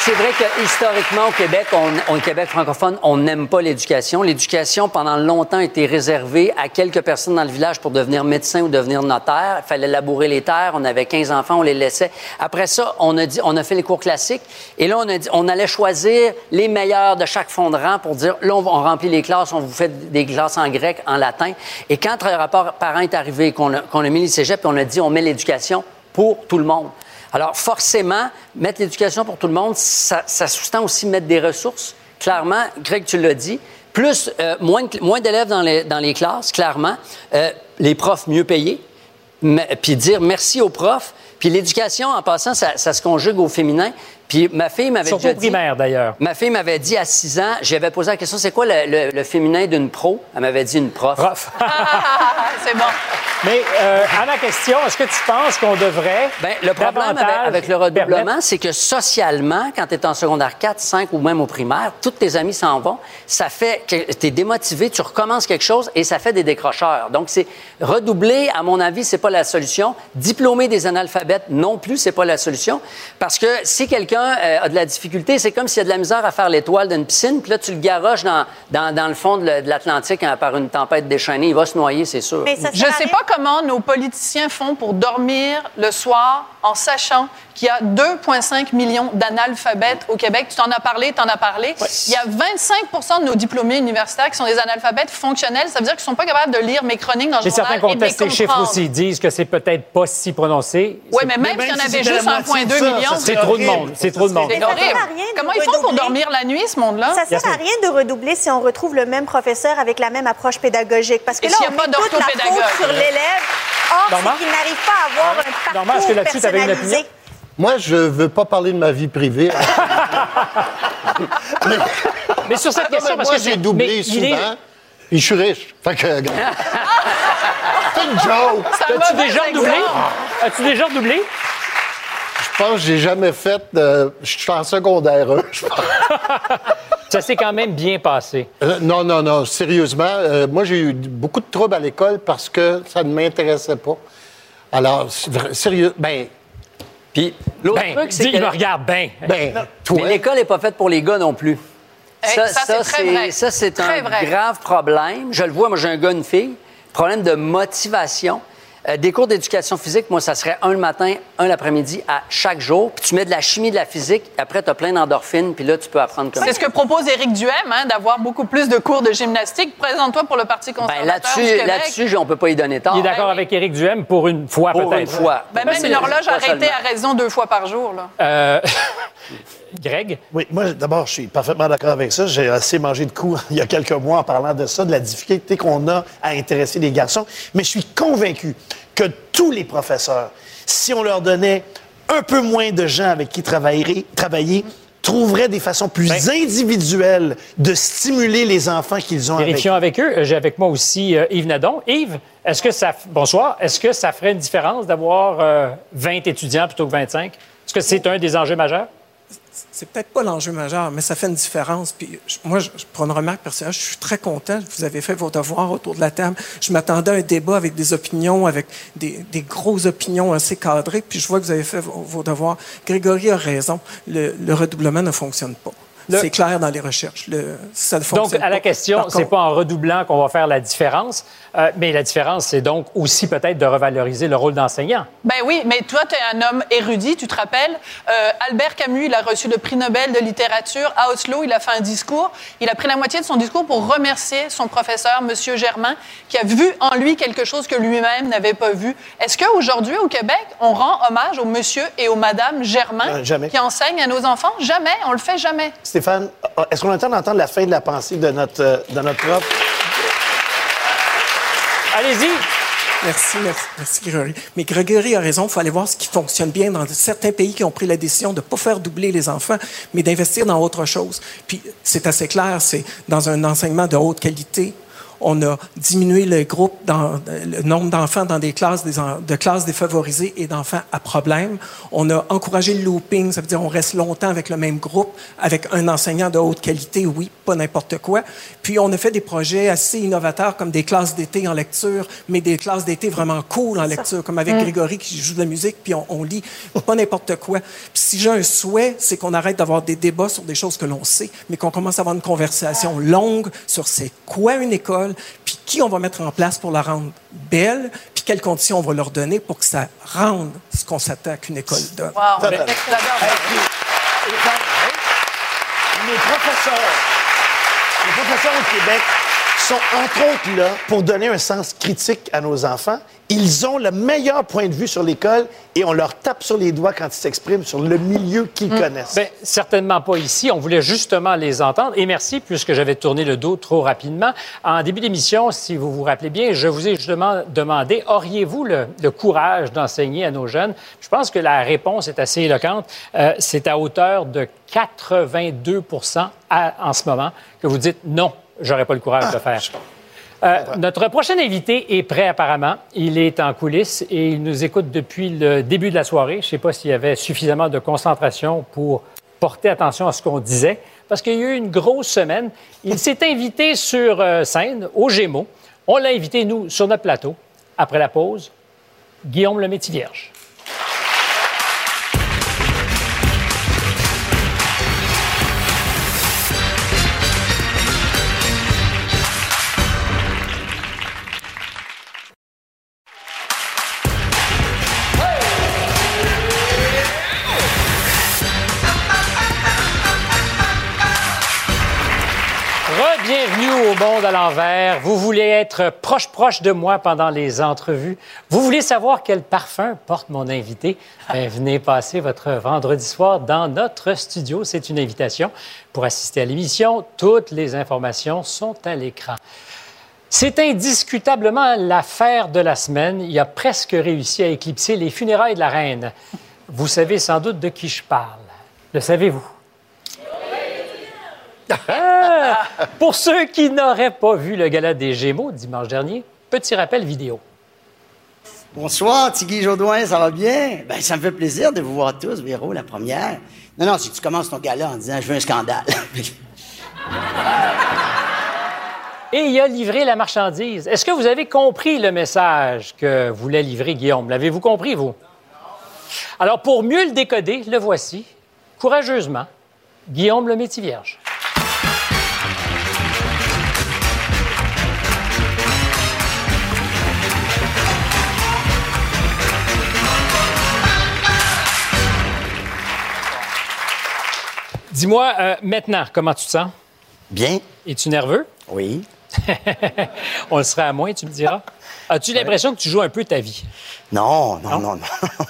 c'est vrai que historiquement au Québec, on, au Québec francophone, on n'aime pas l'éducation. L'éducation pendant longtemps été réservée à quelques personnes dans le village pour devenir médecin ou devenir notaire. Il fallait labourer les terres. On avait 15 enfants, on les laissait. Après ça, on a dit, on a fait les cours classiques et là on a dit, on allait choisir les meilleurs de chaque fond de rang pour dire, là on, remplit les classes, on vous fait des classes en grec, en latin. Et quand le rapport parent est arrivé, qu'on a, qu'on a mis les cégeps, puis on a dit, on met l'éducation pour tout le monde. Alors, forcément, mettre l'éducation pour tout le monde, ça, sous-tend aussi mettre des ressources. Clairement, Greg, tu l'as dit. Plus, euh, moins, d'élèves dans les, classes, clairement. Euh, les profs mieux payés. Puis dire merci aux profs. Puis l'éducation, en passant, ça, ça se conjugue au féminin. Puis ma fille m'avait Surtout déjà au primaire, dit... d'ailleurs. Ma fille m'avait dit à 6 ans, j'avais posé la question, c'est quoi le, le- le féminin d'une pro? Elle m'avait dit une prof. Prof. Ah, c'est bon. Mais euh, à ma question, est-ce que tu penses qu'on devrait. Ben, le problème avec, le redoublement, permettre- c'est que socialement, quand tu es en secondaire 4, 5 ou même au primaire, tous tes amis s'en vont. Ça fait que tu es démotivé, tu recommences quelque chose et ça fait des décrocheurs. Donc, c'est redoubler, à mon avis, c'est pas la solution. Diplômer des analphabètes non plus, c'est pas la solution. Parce que si quelqu'un euh, a de la difficulté, c'est comme s'il y a de la misère à faire l'étoile d'une piscine, puis là, tu le garoches dans, dans, dans le fond de l'Atlantique hein, par une tempête déchaînée. Il va se noyer, c'est sûr. Mais ça Je ne sais pas comment nos politiciens font pour dormir le soir en sachant qu'il y a 2,5 millions d'analphabètes au Québec. Tu t'en as parlé, tu en as parlé. Il y a 25% de nos diplômés universitaires qui sont des analphabètes fonctionnels. Ça veut dire qu'ils ne sont pas capables de lire mes chroniques dans le Mais journal certains et de les contestent ces chiffres aussi, disent que c'est peut-être pas si prononcé. Oui, mais même s'il y en si avait juste la moitié de 1,2 ça, million, C'est trop de monde. C'est trop de monde. c'est ça sert à horrible. rien de Comment ils font pour redoubler. dormir la nuit, ce monde-là? Ça sert à rien de redoubler si on retrouve le même professeur avec la même approche pédagogique. Parce que là, on met toute la faute sur l'élève. Or, c'est qu'il n'arrive pas à avoir un parcours est-ce que là-dessus, t'avais une personnalisé. opinion? Moi, je veux pas parler de ma vie privée. Mais sur cette Non, question, parce moi, que j'ai doublé mais il est- souvent, puis je suis riche. Fait que, c'est une joke. As-tu déjà redoublé? As-tu déjà redoublé? Je pense que j'ai jamais fait de... Je suis en secondaire 1, je pense. Ça s'est quand même bien passé. Euh, non, non, non, sérieusement. euh, moi, j'ai eu beaucoup de troubles à l'école parce que ça ne m'intéressait pas. Alors, c'est vrai- sérieux, ben, Puis l'autre Ben, truc, c'est dis, que... il me regarde bien. ben, toi... Mais l'école n'est pas faite pour les gars non plus. Eh, ça, c'est très vrai. Ça, c'est Très un vrai. grave problème. Je le vois, moi, j'ai un gars, une fille. Problème de motivation. Euh, des cours d'éducation physique, moi, ça serait un le matin, un l'après-midi à chaque jour. Puis tu mets de la chimie, de la physique. Après, tu as plein d'endorphines. Puis là, tu peux apprendre comme C'est ce que propose Éric Duhem, hein, d'avoir beaucoup plus de cours de gymnastique. Présente-toi pour le Parti Ben, conservateur du là-dessus, là-dessus, on peut pas y donner tort. Il est d'accord oui. avec Éric Duhem pour une fois, Pour peut-être. une fois. Ben, même une horloge arrêtée à raison deux fois par jour. Là. Euh, Greg? Oui, moi, d'abord, je suis parfaitement d'accord avec ça. J'ai assez mangé de coups il y a quelques mois en parlant de ça, de la difficulté qu'on a à intéresser les garçons. Mais je suis convaincu que tous les professeurs, si on leur donnait un peu moins de gens avec qui travailler, travailler trouveraient des façons plus Ben- individuelles de stimuler les enfants qu'ils ont avec Vérifions avec eux. Euh, J'ai avec moi aussi euh, Yves Nadon. Yves, est-ce que ça... Bonsoir. Est-ce que ça ferait une différence d'avoir euh, 20 étudiants plutôt que 25? Est-ce que c'est un des enjeux majeurs? C'est peut-être pas l'enjeu majeur, mais ça fait une différence. Puis moi, je, prends une remarque personnelle. Je suis très content. Vous avez fait vos devoirs autour de la table. Je m'attendais à un débat avec des opinions, avec des, des grosses opinions assez cadrées. Puis je vois que vous avez fait vos, vos devoirs. Grégory a raison. Le, le redoublement ne fonctionne pas. Le- C'est clair dans les recherches. Le, ça ne Donc, fonctionne à la pas. question, c'est pas en redoublant qu'on va faire la différence. Euh, mais la différence, c'est donc aussi peut-être de revaloriser le rôle d'enseignant. Ben oui, mais toi, tu es un homme érudit, tu te rappelles? Euh, Albert Camus, il a reçu le prix Nobel de littérature à Oslo. Il a fait un discours. Il a pris la moitié de son discours pour remercier son professeur, M. Germain, qui a vu en lui quelque chose que lui-même n'avait pas vu. Est-ce qu'aujourd'hui, au Québec, on rend hommage au monsieur et aux madame Germain jamais. qui enseignent à nos enfants? Jamais. On le fait jamais. Stéphane, est-ce qu'on a le temps d'entendre la fin de la pensée de notre, euh, de notre prof? Allez-y! Merci, merci, merci, Grégory. Mais Grégory a raison, il faut aller voir ce qui fonctionne bien dans certains pays qui ont pris la décision de ne pas faire doubler les enfants, mais d'investir dans autre chose. Puis c'est assez clair, c'est dans un enseignement de haute qualité. On a diminué le groupe, dans, le nombre d'enfants dans des classes des de classes défavorisées et d'enfants à problème. On a encouragé le looping, ça veut dire on reste longtemps avec le même groupe, avec un enseignant de haute qualité, oui, pas n'importe quoi. Puis on a fait des projets assez innovateurs comme des classes d'été en lecture, mais des classes d'été vraiment cool en lecture, comme avec Grégory qui joue de la musique, puis on, on lit pas n'importe quoi. Puis si j'ai un souhait, c'est qu'on arrête d'avoir des débats sur des choses que l'on sait, mais qu'on commence à avoir une conversation longue sur c'est quoi une école, puis qui on va mettre en place pour la rendre belle, puis quelles conditions on va leur donner pour que ça rende ce qu'on s'attend qu'une école donne. Wow. Les professeurs, les professeurs au Québec sont entre autres là pour donner un sens critique à nos enfants. Ils ont le meilleur point de vue sur l'école et on leur tape sur les doigts quand ils s'expriment sur le milieu qu'ils connaissent. Bien, certainement pas ici. On voulait justement les entendre. Et merci, puisque j'avais tourné le dos trop rapidement. En début d'émission, si vous vous rappelez bien, je vous ai justement demandé, auriez-vous le, le courage d'enseigner à nos jeunes? Je pense que la réponse est assez éloquente. Euh, c'est à hauteur de 82 à- en ce moment que vous dites non, j'aurais pas le courage de le faire. Euh, notre prochain invité est prêt apparemment. Il est en coulisses et il nous écoute depuis le début de la soirée. Je ne sais pas s'il y avait suffisamment de concentration pour porter attention à ce qu'on disait, parce qu'il y a eu une grosse semaine. Il s'est invité sur euh, scène au Gémeaux. On l'a invité, nous, sur notre plateau. Après la pause, Guillaume le Métis-Vierge. Au monde à l'envers. Vous voulez être proche proche de moi pendant les entrevues. Vous voulez savoir quel parfum porte mon invité? Ben, venez passer votre vendredi soir dans notre studio. C'est une invitation pour assister à l'émission. Toutes les informations sont à l'écran. C'est indiscutablement l'affaire de la semaine. Il a presque réussi à éclipser les funérailles de la reine. Vous savez sans doute de qui je parle. Le savez-vous? Pour ceux qui n'auraient pas vu le gala des Gémeaux dimanche dernier, petit rappel vidéo. Bonsoir, Tigui Jodoin, ça va bien? Ben, ça me fait plaisir de vous voir tous, Véro, la première. Non, non, que tu commences ton gala en disant « Je veux un scandale Et il a livré la marchandise. Est-ce que vous avez compris le message que voulait livrer Guillaume? L'avez-vous compris, vous? Alors, pour mieux le décoder, le voici, courageusement, Guillaume le Métis-Vierge. Dis-moi, euh, maintenant, comment tu te sens? ». Bien? Es-tu nerveux? Oui. On le serait à moins, tu me diras. As-tu l'impression que tu joues un peu ta vie? Non, non, non, non,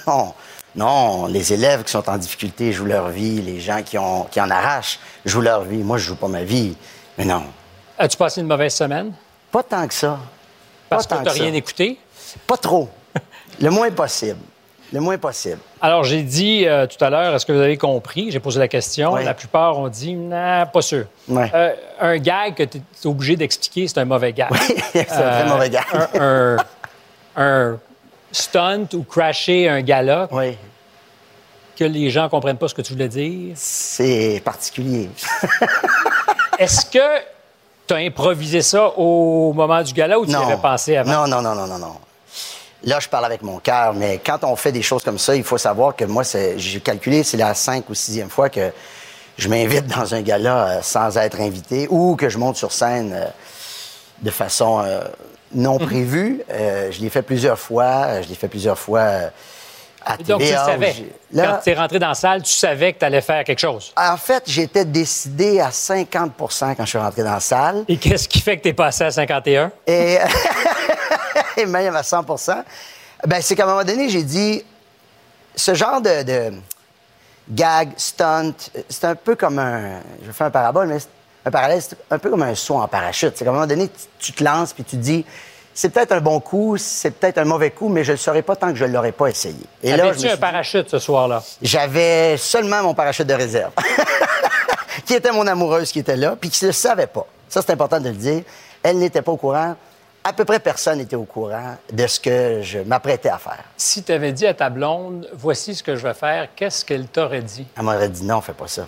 non. Non, les élèves qui sont en difficulté jouent leur vie. Les gens qui, ont, qui en arrachent jouent leur vie. Moi, je joue pas ma vie. Mais non, As-tu passé une mauvaise semaine? pas tant que ça. Parce Pas que tant tu ça. rien écouté? Pas trop. Le moins possible. Le moins possible. Alors, j'ai dit euh, tout à l'heure, est-ce que vous avez compris? J'ai posé la question. Ouais. La plupart ont dit, non, pas sûr. Ouais. Euh, un gag que tu es obligé d'expliquer, c'est un mauvais gag. c'est un très mauvais gag. un, un- un stunt ou crasher un gala Oui. que les gens ne comprennent pas ce que tu voulais dire? C'est particulier. Est-ce que tu as improvisé ça au moment du gala ou tu y avais pensé avant? Non, non, non, non, non, non. Là, je parle avec mon cœur, mais quand on fait des choses comme ça, il faut savoir que moi, j'ai calculé, c'est la cinq ou sixième fois que je m'invite dans un gala euh, sans être invité ou que je monte sur scène euh, de façon euh, non prévu. Euh, je l'ai fait plusieurs fois. Je l'ai fait plusieurs fois à Donc, tu TVA, savais. j'ai- Quand tu es rentré dans la salle, tu savais que tu allais faire quelque chose. en fait, j'étais décidé à 50% quand je suis rentré dans la salle. Et qu'est-ce qui fait que tu es passé à 51? Et, et même à 100 ben, c'est qu'à un moment donné, j'ai dit, ce genre de, de gag, stunt, c'est un peu comme un... Je fais un parabole, mais c'est- un parallèle, c'est un peu comme un saut en parachute. C'est qu'à un moment donné, tu, tu te lances puis tu te dis, c'est peut-être un bon coup, c'est peut-être un mauvais coup, mais je ne le saurais pas tant que je ne l'aurais pas essayé. Et là, je me Avais-tu suis un dit- parachute ce soir-là? j'avais seulement mon parachute de réserve, qui était mon amoureuse qui était là, puis qui ne le savait pas. Ça, c'est important de le dire. Elle n'était pas au courant. À peu près personne n'était au courant de ce que je m'apprêtais à faire. Si tu avais dit à ta blonde, voici ce que je vais faire, qu'est-ce qu'elle t'aurait dit? Elle m'aurait dit non, fais pas ça.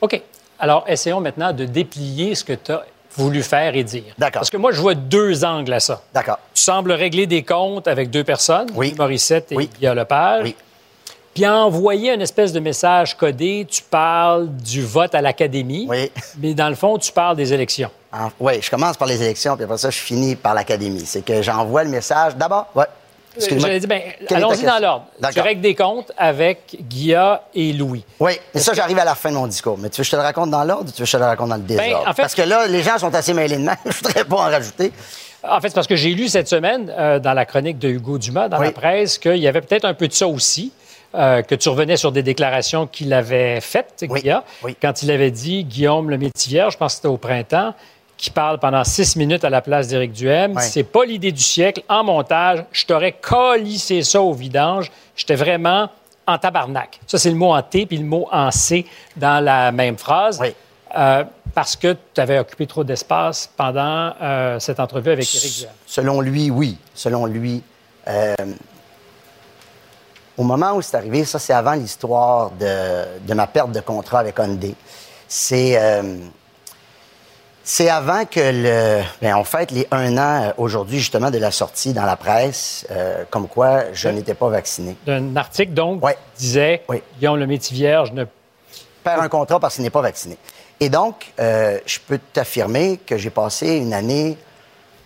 OK. Alors, essayons maintenant de déplier ce que tu as voulu faire et dire. D'accord. Parce que moi, je vois deux angles à ça. D'accord. Tu sembles régler des comptes avec deux personnes, Oui. Morissette et Oui. Guillaume Lepage. Oui. Puis envoyer une espèce de message codé, tu parles du vote à l'Académie, Oui. mais dans le fond, tu parles des élections. Oui, je commence par les élections, puis après ça, je finis par l'académie. C'est que j'envoie le message d'abord. Ouais. J'allais dire, ben, allons-y dans l'ordre. Tu règles des comptes avec Guilla et Louis. Oui, mais ça, j'arrive à la fin de mon discours. Mais tu veux que je te le raconte dans l'ordre ou tu veux que je te le raconte dans le désordre? Ben, en fait- Parce que là, les gens sont assez mêlés de main. Je voudrais pas en rajouter. En fait, c'est parce que j'ai lu cette semaine euh, dans la chronique de Hugo Dumas dans Oui. la presse qu'il y avait peut-être un peu de ça aussi, euh, que tu revenais sur des déclarations qu'il avait faites, Oui. Guilla, Oui. quand il avait dit Guillaume le métivier, je pense que c'était au printemps, qui parle pendant six minutes à la place d'Éric Duhem. Oui. C'est pas l'idée du siècle. En montage, je t'aurais colissé ça au vidange. J'étais vraiment en tabarnak. Ça, c'est le mot en T puis le mot en C dans la même phrase. Euh, parce que tu avais occupé trop d'espace pendant euh, cette entrevue avec Éric Duhem. Selon lui, oui. Selon lui. Au moment où c'est arrivé, ça, c'est avant l'histoire de, de ma perte de contrat avec Hyundai. C'est. euh, c'est avant que le. Bien, on fête les un an euh, aujourd'hui, justement, de la sortie dans la presse, euh, comme quoi je n'étais pas vacciné. d'un article, donc, Ouais. qui disait Oui. Guillaume le métier vierge ne. Perd un contrat parce qu'il n'est pas vacciné. Et donc, euh, je peux t'affirmer que j'ai passé une année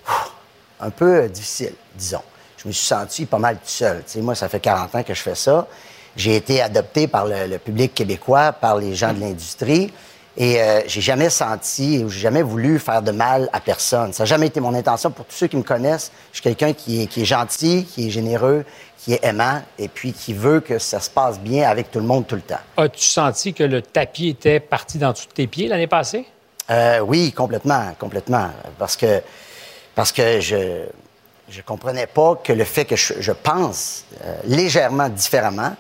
ouf, un peu difficile, disons. Je me suis senti pas mal tout seul. Moi, ça fait 40 ans que je fais ça. J'ai été adopté par le, le public québécois, par les gens de l'industrie. Et euh, j'ai jamais senti ou j'ai jamais voulu faire de mal à personne. Ça n'a jamais été mon intention. Pour tous ceux qui me connaissent, je suis quelqu'un qui est, qui est gentil, qui est généreux, qui est aimant et puis qui veut que ça se passe bien avec tout le monde tout le temps. As-tu senti que le tapis était parti dans de tes pieds l'année passée? Euh, oui, complètement, complètement. Parce que, parce que je je comprenais pas que le fait que je, je pense euh, légèrement différemment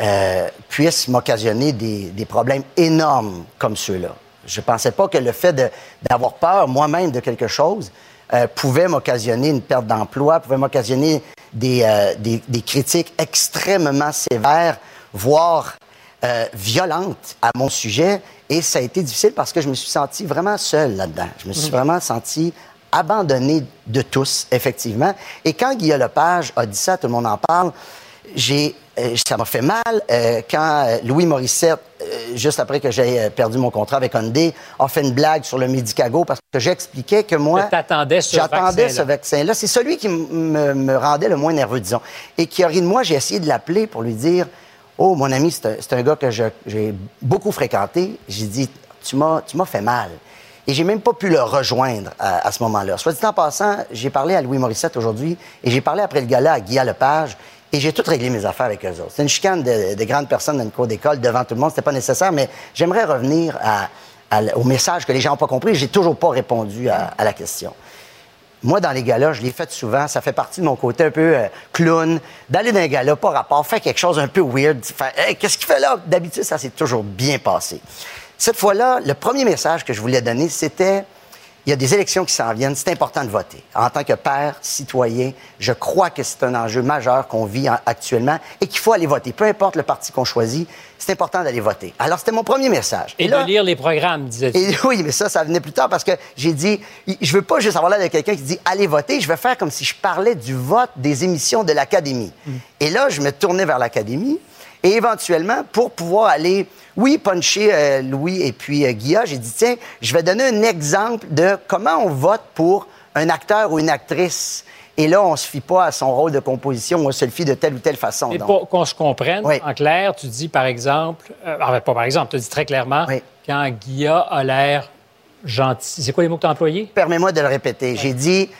euh, puisse m'occasionner des, des problèmes énormes comme ceux-là. Je pensais pas que le fait d'avoir peur moi-même de quelque chose euh, pouvait m'occasionner une perte d'emploi, pouvait m'occasionner des, des, des critiques extrêmement sévères, voire violentes à mon sujet. Et ça a été difficile parce que je me suis senti vraiment seul là-dedans. Je me suis vraiment senti abandonné de tous, effectivement. Et quand Guillaume Lepage a dit ça, tout le monde en parle, j'ai, euh, ça m'a fait mal euh, quand euh, Louis Morissette, euh, juste après que j'ai perdu mon contrat avec Hyundai, a fait une blague sur le Medicago parce que j'expliquais que moi... Que t'attendais ce J'attendais vaccin-là. ce vaccin-là. C'est celui qui me, rendait le moins nerveux, disons. Et qui a ri de moi, j'ai essayé de l'appeler pour lui dire Oh, mon ami, c'est un, c'est un gars que j'ai beaucoup fréquenté. J'ai dit Tu m'as tu m'as fait mal. Et j'ai même pas pu le rejoindre à, ce moment-là. Soit dit en passant, j'ai parlé à Louis Morissette aujourd'hui et j'ai parlé après le gala à Guillaume Lepage et j'ai tout réglé mes affaires avec eux autres. C'est une chicane de, de grandes personnes dans une cour d'école devant tout le monde. C'était pas nécessaire, mais j'aimerais revenir au message que les gens n'ont pas compris. J'ai toujours pas répondu à- la question. Moi, dans les galas, je l'ai fait souvent. Ça fait partie de mon côté un peu euh, clown. D'aller dans un gala, pas rapport, faire quelque chose un peu weird. Hey, qu'est-ce qu'il fait là? D'habitude, ça s'est toujours bien passé. Cette fois-là, le premier message que je voulais donner, c'était il y a des élections qui s'en viennent, c'est important de voter. En tant que père, citoyen, je crois que c'est un enjeu majeur qu'on vit en- actuellement et qu'il faut aller voter. Peu importe le parti qu'on choisit, c'est important d'aller voter. Alors, c'était mon premier message. Et, là- de lire les programmes, disais-tu. et oui, mais ça, ça venait plus tard parce que j'ai dit, je veux pas juste avoir l'air de quelqu'un qui dit allez voter, je vais faire comme si je parlais du vote des émissions de l'Académie. Et là, je me tournais vers l'Académie et éventuellement, pour pouvoir aller, oui, puncher euh, Louis et puis euh, Guilla, j'ai dit tiens, je vais donner un exemple de comment on vote pour un acteur ou une actrice. Et là, on se fie pas à son rôle de composition, on se le fie de telle ou telle façon. Et Donc, pour qu'on se comprenne, Oui. en clair, tu dis par exemple, euh, enfin, pas par exemple, tu dis très clairement, Oui. quand Guilla a l'air gentil. C'est quoi les mots que tu as employés? Permets-moi de le répéter. J'ai dit,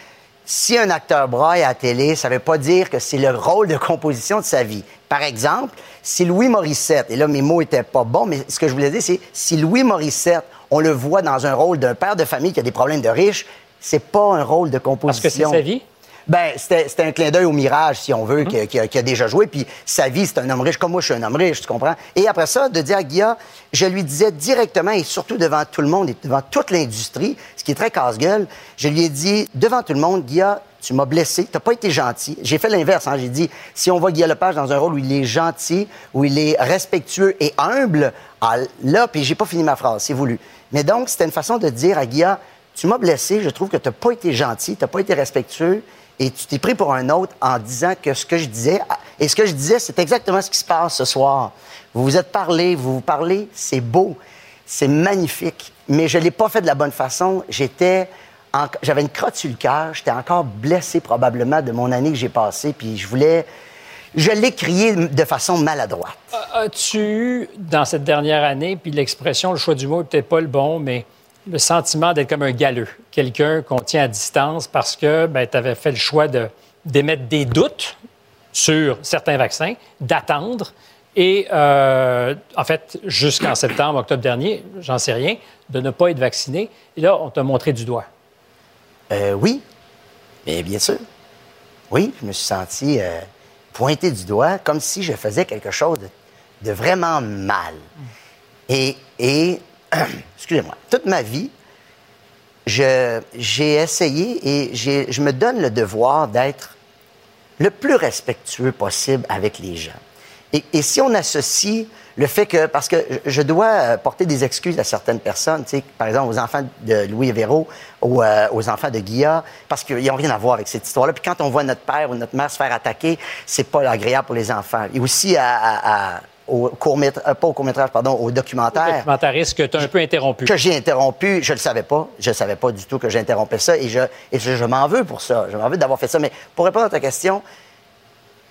si un acteur braille à la télé, ça ne veut pas dire que c'est le rôle de composition de sa vie. Par exemple, si Louis Morissette, et là mes mots étaient pas bons, mais ce que je voulais dire, c'est si Louis Morissette, on le voit dans un rôle d'un père de famille qui a des problèmes de riches, c'est pas un rôle de composition. Parce que c'est sa vie? Ben, c'était un clin d'œil au mirage, si on veut, a, qu'il a déjà joué. Puis sa vie, c'est un homme riche, comme moi, je suis un homme riche, tu comprends? Et après ça, de dire à Guilla, je lui disais directement, et surtout devant tout le monde et devant toute l'industrie, ce qui est très casse-gueule, je lui ai dit, devant tout le monde, Guilla, tu m'as blessé, t'as pas été gentil. J'ai fait l'inverse, hein. J'ai dit, si on voit Guilla Lepage dans un rôle où il est gentil, où il est respectueux et humble, ah, là, puis j'ai pas fini ma phrase, c'est voulu. Mais donc, c'était une façon de dire à Guilla, tu m'as blessé, je trouve que t'as pas été gentil, t'as pas été respectueux, et tu t'es pris pour un autre en disant que ce que je disais, et ce que je disais, c'est exactement ce qui se passe ce soir. Vous vous êtes parlé, vous vous parlez, c'est beau, c'est magnifique, mais je l'ai pas fait de la bonne façon. J'étais, j'avais une crotte sur le cœur, j'étais encore blessé probablement de mon année que j'ai passée, puis je voulais, je l'ai crié de façon maladroite. As-tu eu, dans cette dernière année, puis l'expression, le choix du mot est peut-être pas le bon, mais le sentiment d'être comme un galeux, quelqu'un qu'on tient à distance parce que tu avais fait le choix de, d'émettre des doutes sur certains vaccins, d'attendre et, euh, en fait, jusqu'en septembre, octobre dernier, j'en sais rien, de ne pas être vacciné. Et là, on t'a montré du doigt. Euh, oui, mais bien sûr. Oui, je me suis senti euh, pointé du doigt comme si je faisais quelque chose de, de vraiment mal. Et, et excusez-moi, toute ma vie, j'ai essayé et je me donne le devoir d'être le plus respectueux possible avec les gens. Et, et si on associe le fait que, parce que je- dois euh, porter des excuses à certaines personnes, tu sais, par exemple aux enfants de Louis Véro ou euh, aux enfants de Guilla, parce qu'ils n'ont rien à voir avec cette histoire-là. Puis quand on voit notre père ou notre mère se faire attaquer, c'est pas agréable pour les enfants. Et aussi à- au court métrage, pas au court métrage, pardon, au documentaire Documentariste que tu as un peu interrompu. que j'ai interrompu, je le savais pas. Je savais pas du tout que j'interrompais ça et je, et je, je m'en veux pour ça. Je m'en veux d'avoir fait ça. Mais pour répondre à ta question,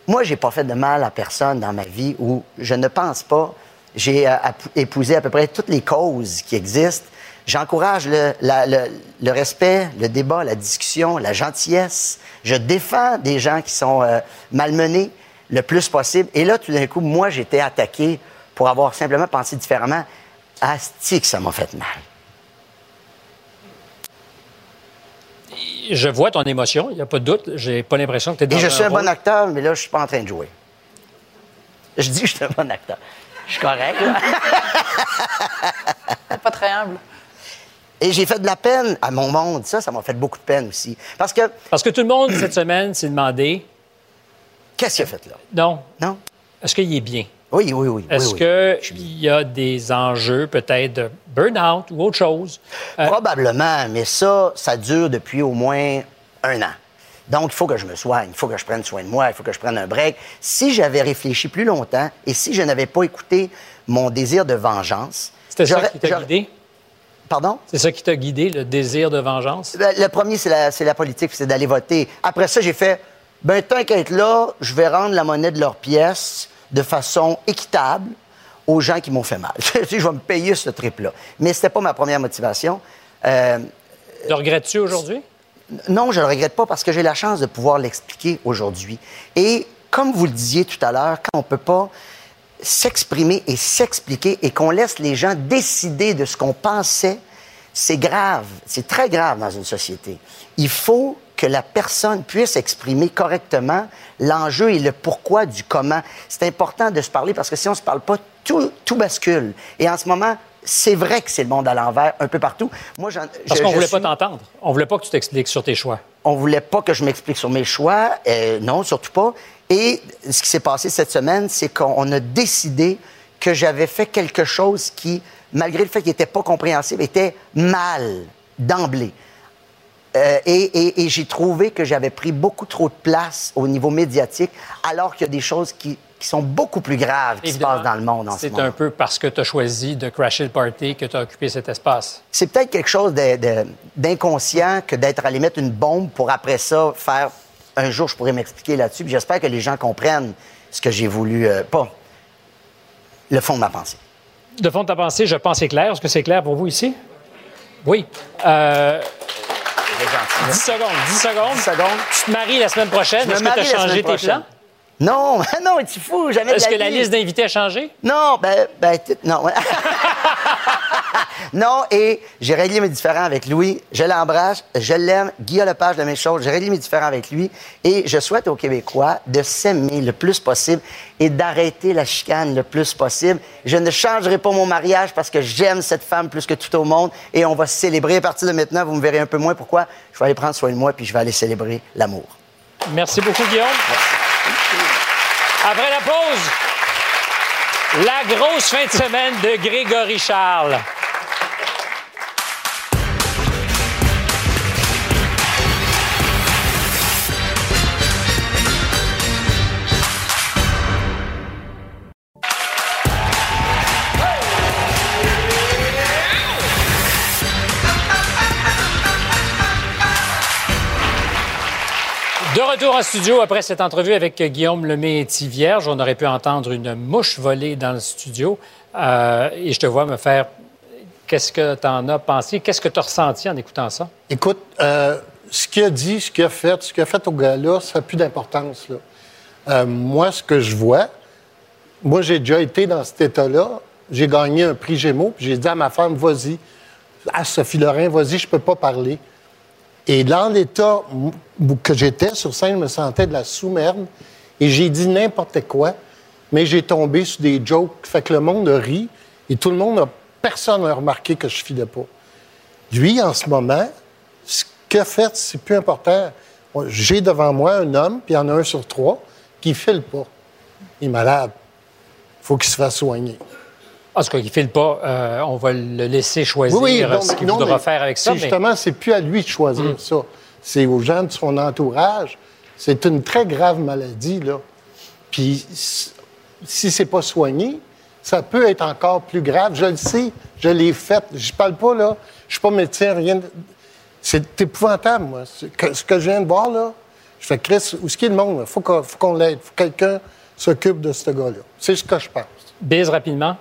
moi, j'ai pas fait de mal à personne dans ma vie ou je ne pense pas. J'ai euh, épousé à peu près toutes les causes qui existent. J'encourage le, le- le respect, le débat, la discussion, la gentillesse. Je défends des gens qui sont euh, malmenés le plus possible. Et là, tout d'un coup, moi, j'étais attaqué pour avoir simplement pensé différemment. Asti que ça m'a fait mal. Je vois ton émotion, il n'y a pas de doute. J'ai pas l'impression que tu es dans Et je suis un rôle- bon acteur, mais là, je suis pas en train de jouer. Je dis que je suis un bon acteur. Je suis correct, là. Pas très humble. Et j'ai fait de la peine à mon monde. Ça, ça m'a fait beaucoup de peine aussi. Parce que, Parce que tout le monde, cette semaine, s'est demandé qu'est-ce qu'il a fait là? non, Non? est-ce qu'il est bien? Oui, oui, oui. Est-ce oui, oui. qu'il y a des enjeux peut-être de burn-out ou autre chose? Euh, Probablement, mais ça, ça dure depuis au moins un an. Donc, il faut que je me soigne, il faut que je prenne soin de moi, il faut que je prenne un break. Si j'avais réfléchi plus longtemps et si je n'avais pas écouté mon désir de vengeance, C'était ça qui t'a guidé? Pardon? C'est ça qui t'a guidé, le désir de vengeance? Le premier, c'est la, c'est la politique, c'est d'aller voter. Après ça, j'ai fait, ben tant qu'à être là, je vais rendre la monnaie de leurs pièces de façon équitable aux gens qui m'ont fait mal. je vais me payer ce trip-là. Mais c'était pas ma première motivation. Euh, Le regrettes-tu aujourd'hui? non, je ne le regrette pas parce que j'ai la chance de pouvoir l'expliquer aujourd'hui. Et comme vous le disiez tout à l'heure, quand on ne peut pas s'exprimer et s'expliquer et qu'on laisse les gens décider de ce qu'on pensait, c'est grave, c'est très grave dans une société. Il faut que la personne puisse exprimer correctement l'enjeu et le pourquoi du comment. C'est important de se parler parce que si on ne se parle pas, tout, tout bascule. Et en ce moment, c'est vrai que c'est le monde à l'envers un peu partout. Moi, Parce qu'on je voulait suis- pas t'entendre. On voulait pas que tu t'expliques sur tes choix. on voulait pas que je m'explique sur mes choix. Euh, non, surtout pas. Et ce qui s'est passé cette semaine, c'est qu'on a décidé que j'avais fait quelque chose qui, malgré le fait qu'il n'était pas compréhensible, était mal d'emblée. Euh, et et- et j'ai trouvé que j'avais pris beaucoup trop de place au niveau médiatique, alors qu'il y a des choses qui qui sont beaucoup plus graves qui se passent dans le monde en ce C'est moment. un peu parce que tu as choisi de crasher le party que tu as occupé cet espace. C'est peut-être quelque chose d'inconscient que d'être allé mettre une bombe pour après ça faire. Un jour, je pourrais m'expliquer là-dessus. J'espère que les gens comprennent ce que j'ai voulu. euh, pas le fond de ma pensée. De fond de ta pensée, je pense c'est clair. Est-ce que c'est clair pour vous ici? Oui. Euh, C'est gentil. 10 secondes, 10 secondes. 10 secondes. Tu te maries la semaine prochaine. Est-ce que tu as changé tes plans? Non, non, tu fou, jamais Est-ce que la liste d'invités a changé? Non, ben, ben, non. non, et j'ai réglé mes différends avec Louis. Je l'embrasse, je l'aime. A Lepage, la même chose. J'ai réglé mes différends avec lui. Et je souhaite aux Québécois de s'aimer le plus possible et d'arrêter la chicane le plus possible. Je ne changerai pas mon mariage parce que j'aime cette femme plus que tout au monde. Et on va célébrer à partir de maintenant. Vous me verrez un peu moins. Pourquoi? Je vais aller prendre soin de moi puis je vais aller célébrer l'amour. Merci beaucoup, Guillaume. Après la pause, la grosse fin de semaine de Grégory Charles. De retour en studio après cette entrevue avec Guillaume Lemay-Tivierge, on aurait pu entendre une mouche voler dans le studio. Euh, et je te vois me faire. Qu'est-ce que tu en as pensé? Qu'est-ce que tu as ressenti en écoutant ça? Écoute, euh, ce qu'il a dit, ce qu'il a fait, ce qu'il a fait au gars-là, ça n'a plus d'importance. Euh, moi, ce que je vois, moi, j'ai déjà été dans cet état-là. J'ai gagné un prix Gémeaux, puis j'ai dit à ma femme, vas-y, à Sophie Lorrain, vas-y, je peux pas parler. Et dans l'état que j'étais sur scène, je me sentais de la sous-merde. Et j'ai dit n'importe quoi, mais j'ai tombé sur des jokes. Fait que le monde a ri. Et tout le monde a... Personne n'a remarqué que je filais pas. Lui, en ce moment, ce a fait, c'est plus important. J'ai devant moi un homme, puis il y en a un sur trois, qui file pas. Il est malade. faut qu'il se fasse soigner. En tout cas, il ne file pas. euh, on va le laisser choisir Oui, oui, non, ce qu'il non, voudra faire avec ça. mais- Justement, c'est plus à lui de choisir Mm. ça. C'est aux gens de son entourage. C'est une très grave maladie, là. Puis si c'est pas soigné, ça peut être encore plus grave. Je le sais, je l'ai fait. Je parle pas, là. Je suis pas médecin, rien. de- C'est épouvantable, moi. Que- ce que je viens de voir, là, je fais Chris, où est-ce qu'il y a le monde? Il faut qu'on faut qu'on l'aide. faut que quelqu'un s'occupe de ce gars-là. C'est ce que je pense. Bise rapidement.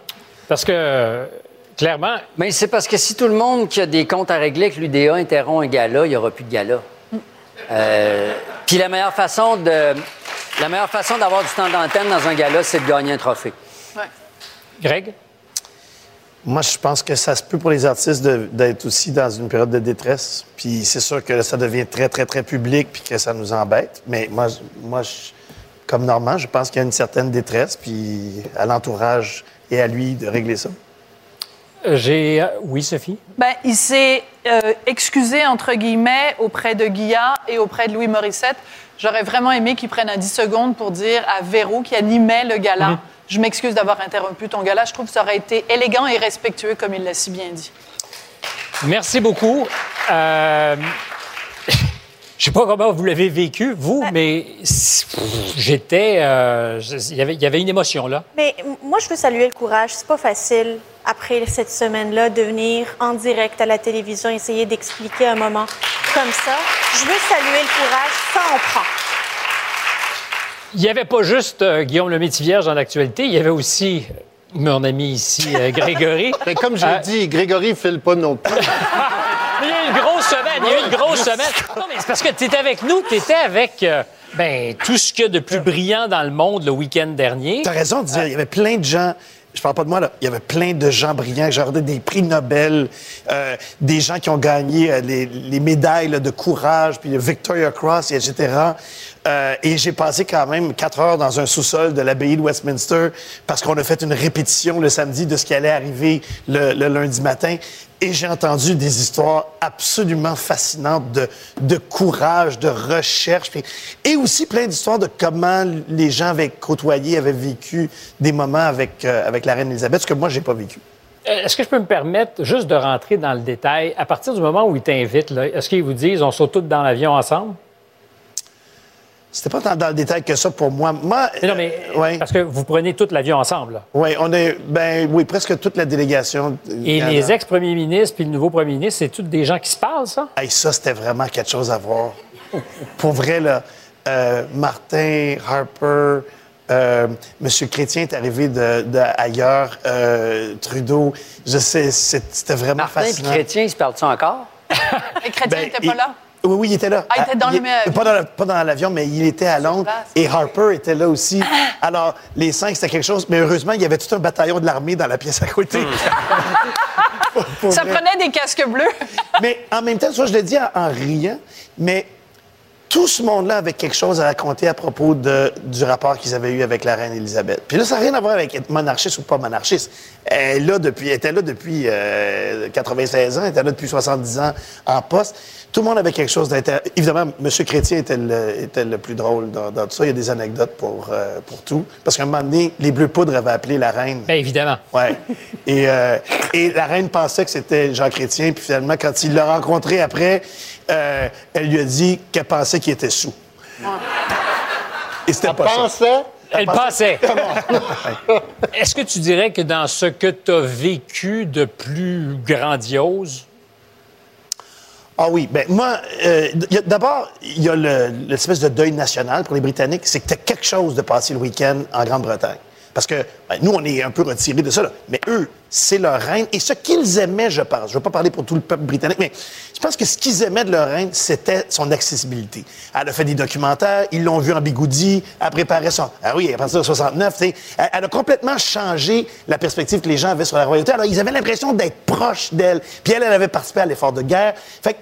Parce que, clairement, Mais c'est parce que si tout le monde qui a des comptes à régler avec l'UDA interrompt un gala, il n'y aura plus de gala. Euh, Puis la meilleure façon de la meilleure façon d'avoir du temps d'antenne dans un gala, c'est de gagner un trophée. Greg? Moi, je pense que ça se peut pour les artistes d'être aussi dans une période de détresse. Puis c'est sûr que ça devient très, très, très public puis que ça nous embête. Mais moi, moi je- comme Normand, je pense qu'il y a une certaine détresse, puis à l'entourage et à lui de régler ça. J'ai. Oui, Sophie? Ben, il s'est euh, excusé, entre guillemets, auprès de Guilla et auprès de Louis Morissette. J'aurais vraiment aimé qu'il prenne un 10 secondes pour dire à Véro qui animait le gala Mhm. Je m'excuse d'avoir interrompu ton gala. Je trouve que ça aurait été élégant et respectueux, comme il l'a si bien dit. Merci beaucoup. Euh, Je sais pas comment vous l'avez vécu, vous, mais c- j'étais. euh, je- Il y avait- il y avait une émotion, là. Mais moi, je veux saluer le courage. C'est pas facile, après cette semaine-là, de venir en direct à la télévision, essayer d'expliquer un moment comme ça. Je veux saluer le courage. Ça, on prend. Il n'y avait pas juste euh, Guillaume le Métivierge dans l'actualité, il y avait aussi euh, mon ami ici, euh, Grégory. Mais comme j'ai Euh, dit, Grégory ne file pas non plus. Il y a eu une grosse semaine, il y a eu une grosse semaine. Non, mais c'est parce que tu étais avec nous, tu étais avec euh, ben, tout ce qu'il y a de plus brillant dans le monde le week-end dernier. Tu as raison de dire, il y avait plein de gens. Je parle pas de moi, là. Il y avait plein de gens brillants. J'ai des prix Nobel, euh, des gens qui ont gagné euh, les, les médailles de courage, puis le Victoria Cross, etc. Et j'ai passé quand même quatre heures dans un sous-sol de l'abbaye de Westminster parce qu'on a fait une répétition le samedi de ce qui allait arriver le lundi matin. Et j'ai entendu des histoires absolument fascinantes de, de courage, de recherche, et aussi plein d'histoires de comment les gens avaient côtoyé, avaient vécu des moments avec, euh, avec la reine Elisabeth, ce que moi, j'ai pas vécu. Euh, Est-ce que je peux me permettre juste de rentrer dans le détail? À partir du moment où ils t'invitent, est-ce qu'ils vous disent on saute tous dans l'avion ensemble? C'était pas tant dans le détail que ça pour moi. Moi, Mais non, mais euh, ouais. parce que vous prenez toute l'avion ensemble. Oui, on est, ben oui, presque toute la délégation. Et les ex-premiers ministres puis le nouveau premier ministre, c'est tous des gens qui se parlent, ça? Hey, ça, c'était vraiment quelque chose à voir. Pour vrai, là, euh, Martin, Harper, euh, M. Chrétien est arrivé de, de ailleurs, euh, Trudeau. Je sais, c'était vraiment Martin et fascinant. Chrétien, ils se parlent-tu encore? Les chrétiens Ben, n'étaient il- pas là. Oui, oui, il était là. Ah, il était dans le même avion. Pas dans, pas dans l'avion, mais il était à Londres. Et Harper était là aussi. Alors, les cinq, c'était quelque chose. Mais heureusement, il y avait tout un bataillon de l'armée dans la pièce à côté. Pour- pour Ça vrai. prenait des casques bleus. Mais en même temps, ça, je le dis en, en riant, mais tout ce monde-là avait quelque chose à raconter à propos de- du rapport qu'ils avaient eu avec la reine Élisabeth. Puis là, ça n'a rien à voir avec être monarchiste ou pas monarchiste. Elle, est là depuis, elle était là depuis euh, 96 ans, elle était là depuis 70 ans en poste. Tout le monde avait quelque chose d'intéressant. Évidemment, M. Chrétien était le, était le plus drôle dans, dans tout ça. Il y a des anecdotes pour, euh, pour tout. Parce qu'à un moment donné, les Bleus Poudres avaient appelé la reine. Bien évidemment. Ouais. Et, euh, et la reine pensait que c'était Jean Chrétien, puis finalement, quand il l'a rencontré après, euh, elle lui a dit qu'elle pensait qu'il était sous. Et c'était pas ça. Pensais, Elle passait. Est-ce que tu dirais que dans ce que tu as vécu de plus grandiose, Ah oui, ben moi, euh, d'abord, il y a le- l'espèce de deuil national pour les Britanniques, c'est que c'était quelque chose de passer le week-end en Grande-Bretagne. Parce que ben, nous, on est un peu retirés de ça, là. mais eux, c'est leur reine. Et ce qu'ils aimaient, je pense, je ne veux pas parler pour tout le peuple britannique, mais je pense que ce qu'ils aimaient de leur reine, c'était son accessibilité. Elle a fait des documentaires, ils l'ont vu en bigoudi, elle préparait son... Ah oui, à partir de 69, tu sais, elle, elle a complètement changé la perspective que les gens avaient sur la royauté. Alors, ils avaient l'impression d'être proches d'elle. Puis elle, elle avait participé à l'effort de guerre. Fait que,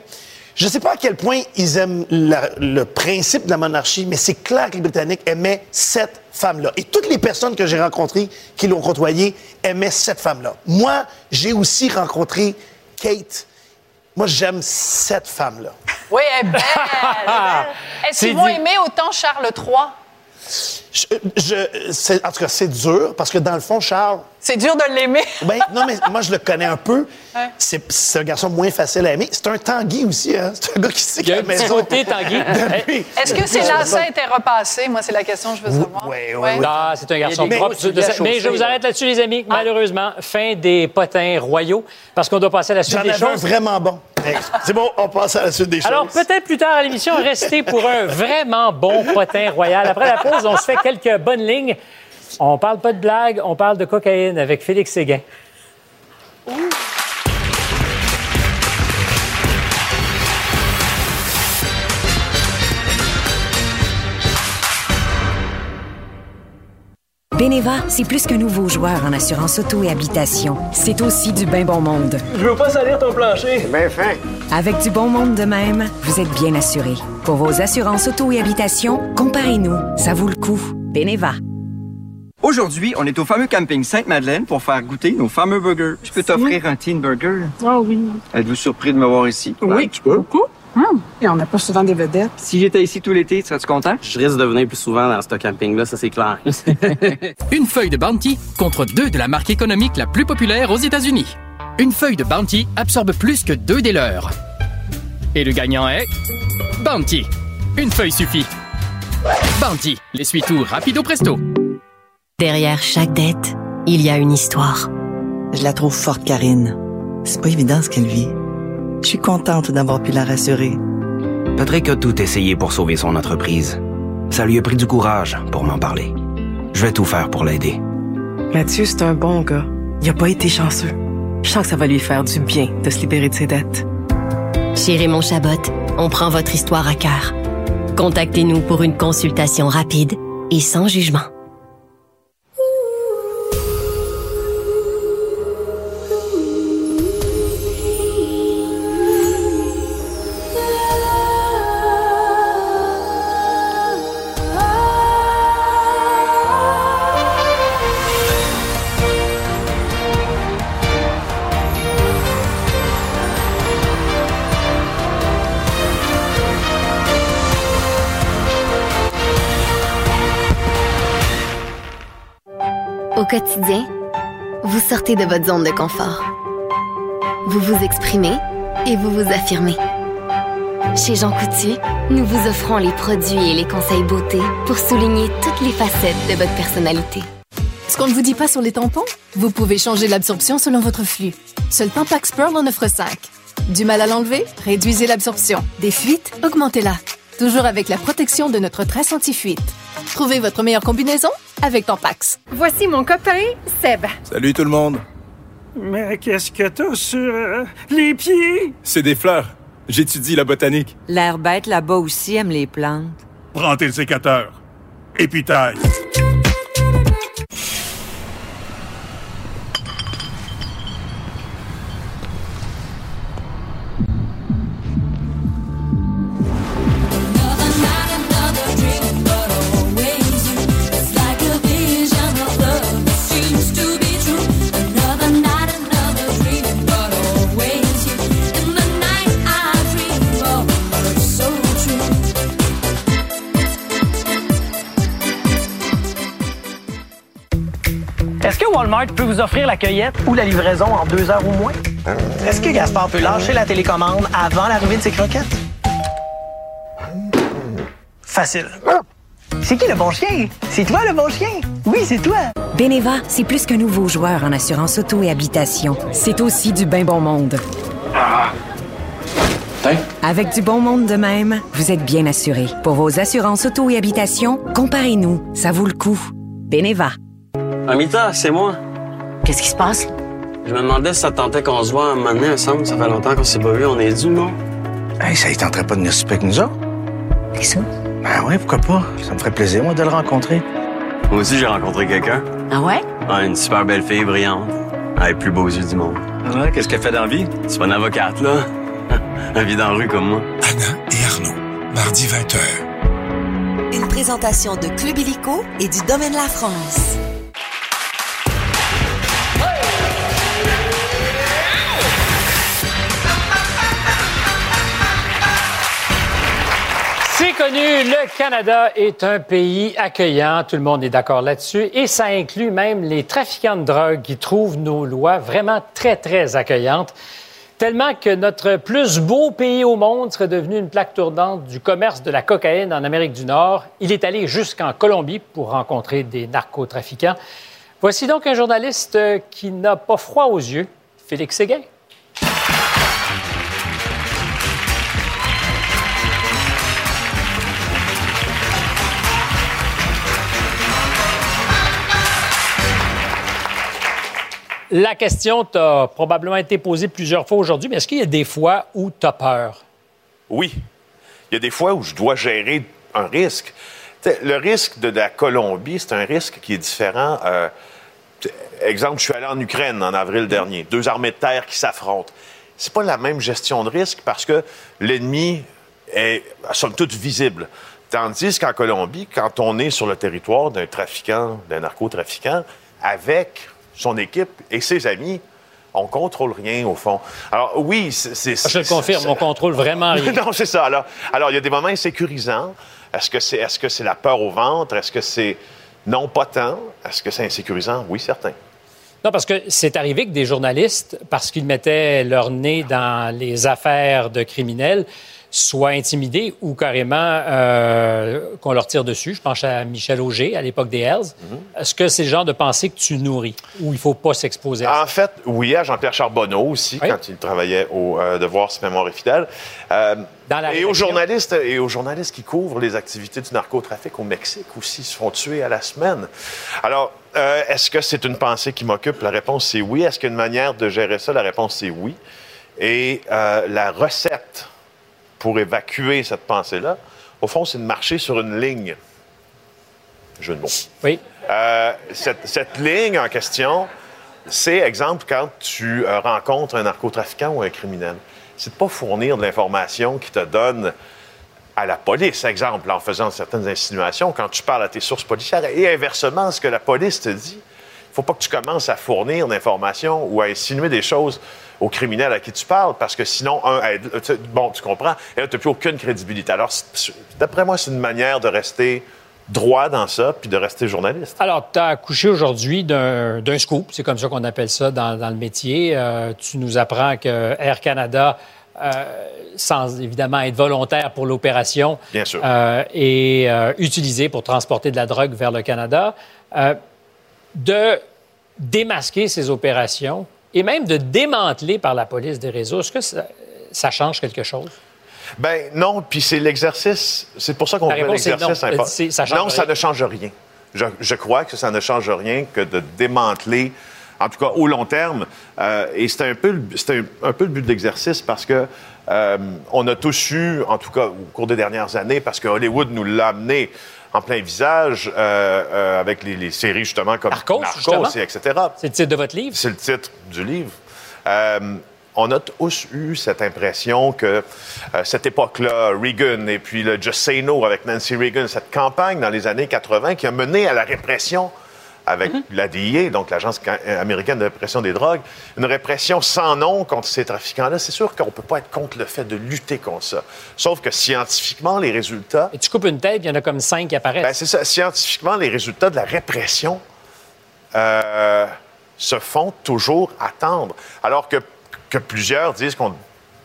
je ne sais pas à quel point ils aiment la- le principe de la monarchie, mais c'est clair que les Britanniques aimaient cette femme-là. Et toutes les personnes que j'ai rencontrées qui l'ont côtoyée aimaient cette femme-là. Moi, j'ai aussi rencontré Kate. Moi, j'aime cette femme-là. Oui, elle est belle. elle est belle. Est-ce qu'ils vont aimer autant Charles III? Je, je- c'est- en tout cas, c'est dur parce que dans le fond, Charles, C'est dur de l'aimer. ben, non, mais moi, je le connais un peu. Ouais. C'est un garçon moins facile à aimer. C'est un Tanguy aussi, hein? C'est un gars qui sait il y a maison. côté Tanguy. Est-ce que ses lacets étaient repassés? Moi, c'est la question que je veux savoir. oui, oui, oui. Ah, c'est un garçon des propre. à mais je vous arrête là-dessus, les amis. Malheureusement, fin des potins royaux, parce qu'on doit passer à la suite J'en des avais un choses. vraiment bon. C'est bon, on passe à la suite des choses. Alors, peut-être plus tard à l'émission, restez pour un vraiment bon potin royal. Après la pause, on se fait quelques bonnes lignes. On parle pas de blague, on parle de cocaïne avec Félix Séguin. Beneva, c'est plus qu'un nouveau joueur en assurance auto et habitation. C'est aussi du bien bon monde. Je veux pas salir ton plancher. Bien fin. Avec du bon monde de même, vous êtes bien assuré. Pour vos assurances auto et habitation, comparez-nous. Ça vaut le coup. Beneva. Aujourd'hui, on est au fameux camping Sainte-Madeleine pour faire goûter nos fameux burgers. Je peux t'offrir un teen burger? Ah oui. Êtes-vous surpris de me voir ici? Oui, tu peux. beaucoup. Et on n'a pas souvent des vedettes. Si j'étais ici tout l'été, serais-tu content? Je risque de venir plus souvent dans ce camping-là, ça c'est clair. Une feuille de Bounty contre deux de la marque économique la plus populaire aux États-Unis. Une feuille de Bounty absorbe plus que deux des leurs. Et le gagnant est Bounty. Une feuille suffit. Bounty, l'essuie-tout rapido presto. Derrière chaque dette, il y a une histoire. Je la trouve forte, Karine. C'est pas évident ce qu'elle vit. Je suis contente d'avoir pu la rassurer. Patrick a tout essayé pour sauver son entreprise. Ça lui a pris du courage pour m'en parler. Je vais tout faire pour l'aider. Mathieu, c'est un bon gars. Il a pas été chanceux. Je sens que ça va lui faire du bien de se libérer de ses dettes. Chez Raymond Chabot, on prend votre histoire à cœur. Contactez-nous pour une consultation rapide et sans jugement. Quotidien, vous sortez de votre zone de confort. Vous vous exprimez et vous vous affirmez. Chez Jean Coutu, nous vous offrons les produits et les conseils beauté pour souligner toutes les facettes de votre personnalité. Ce qu'on ne vous dit pas sur les tampons, vous pouvez changer l'absorption selon votre flux. Seul Tampax Pearl en offre 5. Du mal à l'enlever? Réduisez l'absorption. Des fuites? Augmentez-la. Toujours avec la protection de notre tresse anti-fuite. Trouvez votre meilleure combinaison avec Tampax. Voici mon copain, Seb. Salut tout le monde. Mais qu'est-ce que t'as sur euh, les pieds? C'est des fleurs. J'étudie la botanique. L'air bête là-bas aussi aime les plantes. Prends tes sécateurs. Et puis taille. Walmart peut vous offrir la cueillette ou la livraison en deux heures ou moins? Est-ce que Gaspard peut lâcher la télécommande avant l'arrivée de ses croquettes? Facile. C'est qui le bon chien? C'est toi le bon chien? Oui, c'est toi. Beneva, c'est plus qu'un nouveau joueur en assurance auto et habitation. C'est aussi du bien bon monde. Avec du bon monde de même, vous êtes bien assuré. Pour vos assurances auto et habitation, comparez-nous. Ça vaut le coup. Beneva. Amita, c'est moi. Qu'est-ce qui se passe? Je me demandais si ça te tentait qu'on se voit un moment donné ensemble. Ça fait longtemps qu'on s'est pas vu. On est dû, non? Hey, ça ne tenterait pas de venir souper avec nous autres? Qui ça? Ben oui, pourquoi pas? Ça me ferait plaisir, moi, de le rencontrer. Moi aussi, j'ai rencontré quelqu'un. Ah ouais? Ouais, une super belle fille brillante. Elle a les plus beaux yeux du monde. Ouais, qu'est-ce qu'elle fait dans la vie? C'est pas une avocate, là. Elle vit dans la rue comme moi. Anna et Arnaud, mardi 20h. Une présentation de Club Illico et du Domaine La France. Connu, le Canada est un pays accueillant, tout le monde est d'accord là-dessus, et ça inclut même les trafiquants de drogue qui trouvent nos lois vraiment très, très accueillantes, tellement que notre plus beau pays au monde serait devenu une plaque tournante du commerce de la cocaïne en Amérique du Nord. Il est allé jusqu'en Colombie pour rencontrer des narcotrafiquants. Voici donc un journaliste qui n'a pas froid aux yeux, Félix Séguin. La question t'a probablement été posée plusieurs fois aujourd'hui, mais est-ce qu'il y a des fois où tu as peur? Oui. Il y a des fois où je dois gérer un risque. T'sais, le risque de la Colombie, c'est un risque qui est différent. Euh, exemple, je suis allé en Ukraine en avril dernier. Deux armées de terre qui s'affrontent. C'est pas la même gestion de risque parce que l'ennemi est, somme toute, visible. Tandis qu'en Colombie, quand on est sur le territoire d'un trafiquant, d'un narcotrafiquant, avec son équipe et ses amis, on contrôle rien au fond. Alors oui, c'est... Je le confirme, on contrôle vraiment rien. non, c'est ça. Alors, alors, il y a des moments insécurisants. Est-ce que c'est est -ce c'est la peur au ventre? Est-ce que c'est non pas tant? Est-ce que c'est insécurisant? Oui, certain. Non, parce que c'est arrivé que des journalistes, parce qu'ils mettaient leur nez dans les affaires de criminels, soient intimidés ou carrément euh, qu'on leur tire dessus. Je pense à Michel Auger à l'époque des Hells. Est-ce que c'est le genre de pensée que tu nourris ou il ne faut pas s'exposer à ça? En fait, oui, à Jean-Pierre Charbonneau aussi, Oui. quand il travaillait au euh, Devoir, si mémoire est fidèle. Euh, Dans la et, aux journalistes, et aux journalistes qui couvrent les activités du narcotrafic au Mexique aussi, se font tuer à la semaine. Alors, euh, est-ce que c'est une pensée qui m'occupe? La réponse, c'est oui. Est-ce qu'il y a une manière de gérer ça? La réponse, c'est oui. Et la recette pour évacuer cette pensée-là, au fond, c'est de marcher sur une ligne. Jeu de mots. Oui. Euh, cette, cette ligne en question, c'est, exemple, quand tu euh, rencontres un narcotrafiquant ou un criminel. C'est de pas fournir de l'information qui te donne à la police, exemple, en faisant certaines insinuations, quand tu parles à tes sources policières. Et inversement, ce que la police te dit, faut pas que tu commences à fournir d'informations ou à insinuer des choses aux criminels à qui tu parles, parce que sinon, un, aide- bon, tu comprends, et là, tu n'as plus aucune crédibilité. Alors, d'après moi, c'est une manière de rester droit dans ça, puis de rester journaliste. Alors, tu as accouché aujourd'hui d'un scoop, c'est comme ça qu'on appelle ça dans, dans le métier. Euh, tu nous apprends que Air Canada euh, sans évidemment être volontaire pour l'opération, euh, et euh, utilisé pour transporter de la drogue vers le Canada, de démasquer ces opérations et même de démanteler par la police des réseaux. Est-ce que ça, ça change quelque chose? Ben non, puis c'est l'exercice. C'est pour ça qu'on fait l'exercice non. important. Ça non, ça ne change rien. Je, je crois que ça ne change rien que de démanteler, en tout cas au long terme. Euh, et c'est un peu, un, un peu le but de l'exercice parce que euh, on a tous eu, en tout cas au cours des dernières années, parce que Hollywood nous l'a amené en plein visage euh, euh, avec les, les séries justement comme Narcos, justement. et etc. C'est le titre de votre livre? C'est le titre du livre. Euh, on a tous eu cette impression que euh, cette époque-là, Reagan et puis le Just Say No avec Nancy Reagan, cette campagne dans les années 80 qui a mené à la répression avec la DIA, donc l'Agence euh, américaine de répression des drogues, une répression sans nom contre ces trafiquants-là. C'est sûr qu'on ne peut pas être contre le fait de lutter contre ça. Sauf que scientifiquement, les résultats... Et tu coupes une tête, il y en a comme cinq qui apparaissent. Ben, c'est ça. Scientifiquement, les résultats de la répression euh, se font toujours attendre. Alors que, que plusieurs disent qu'on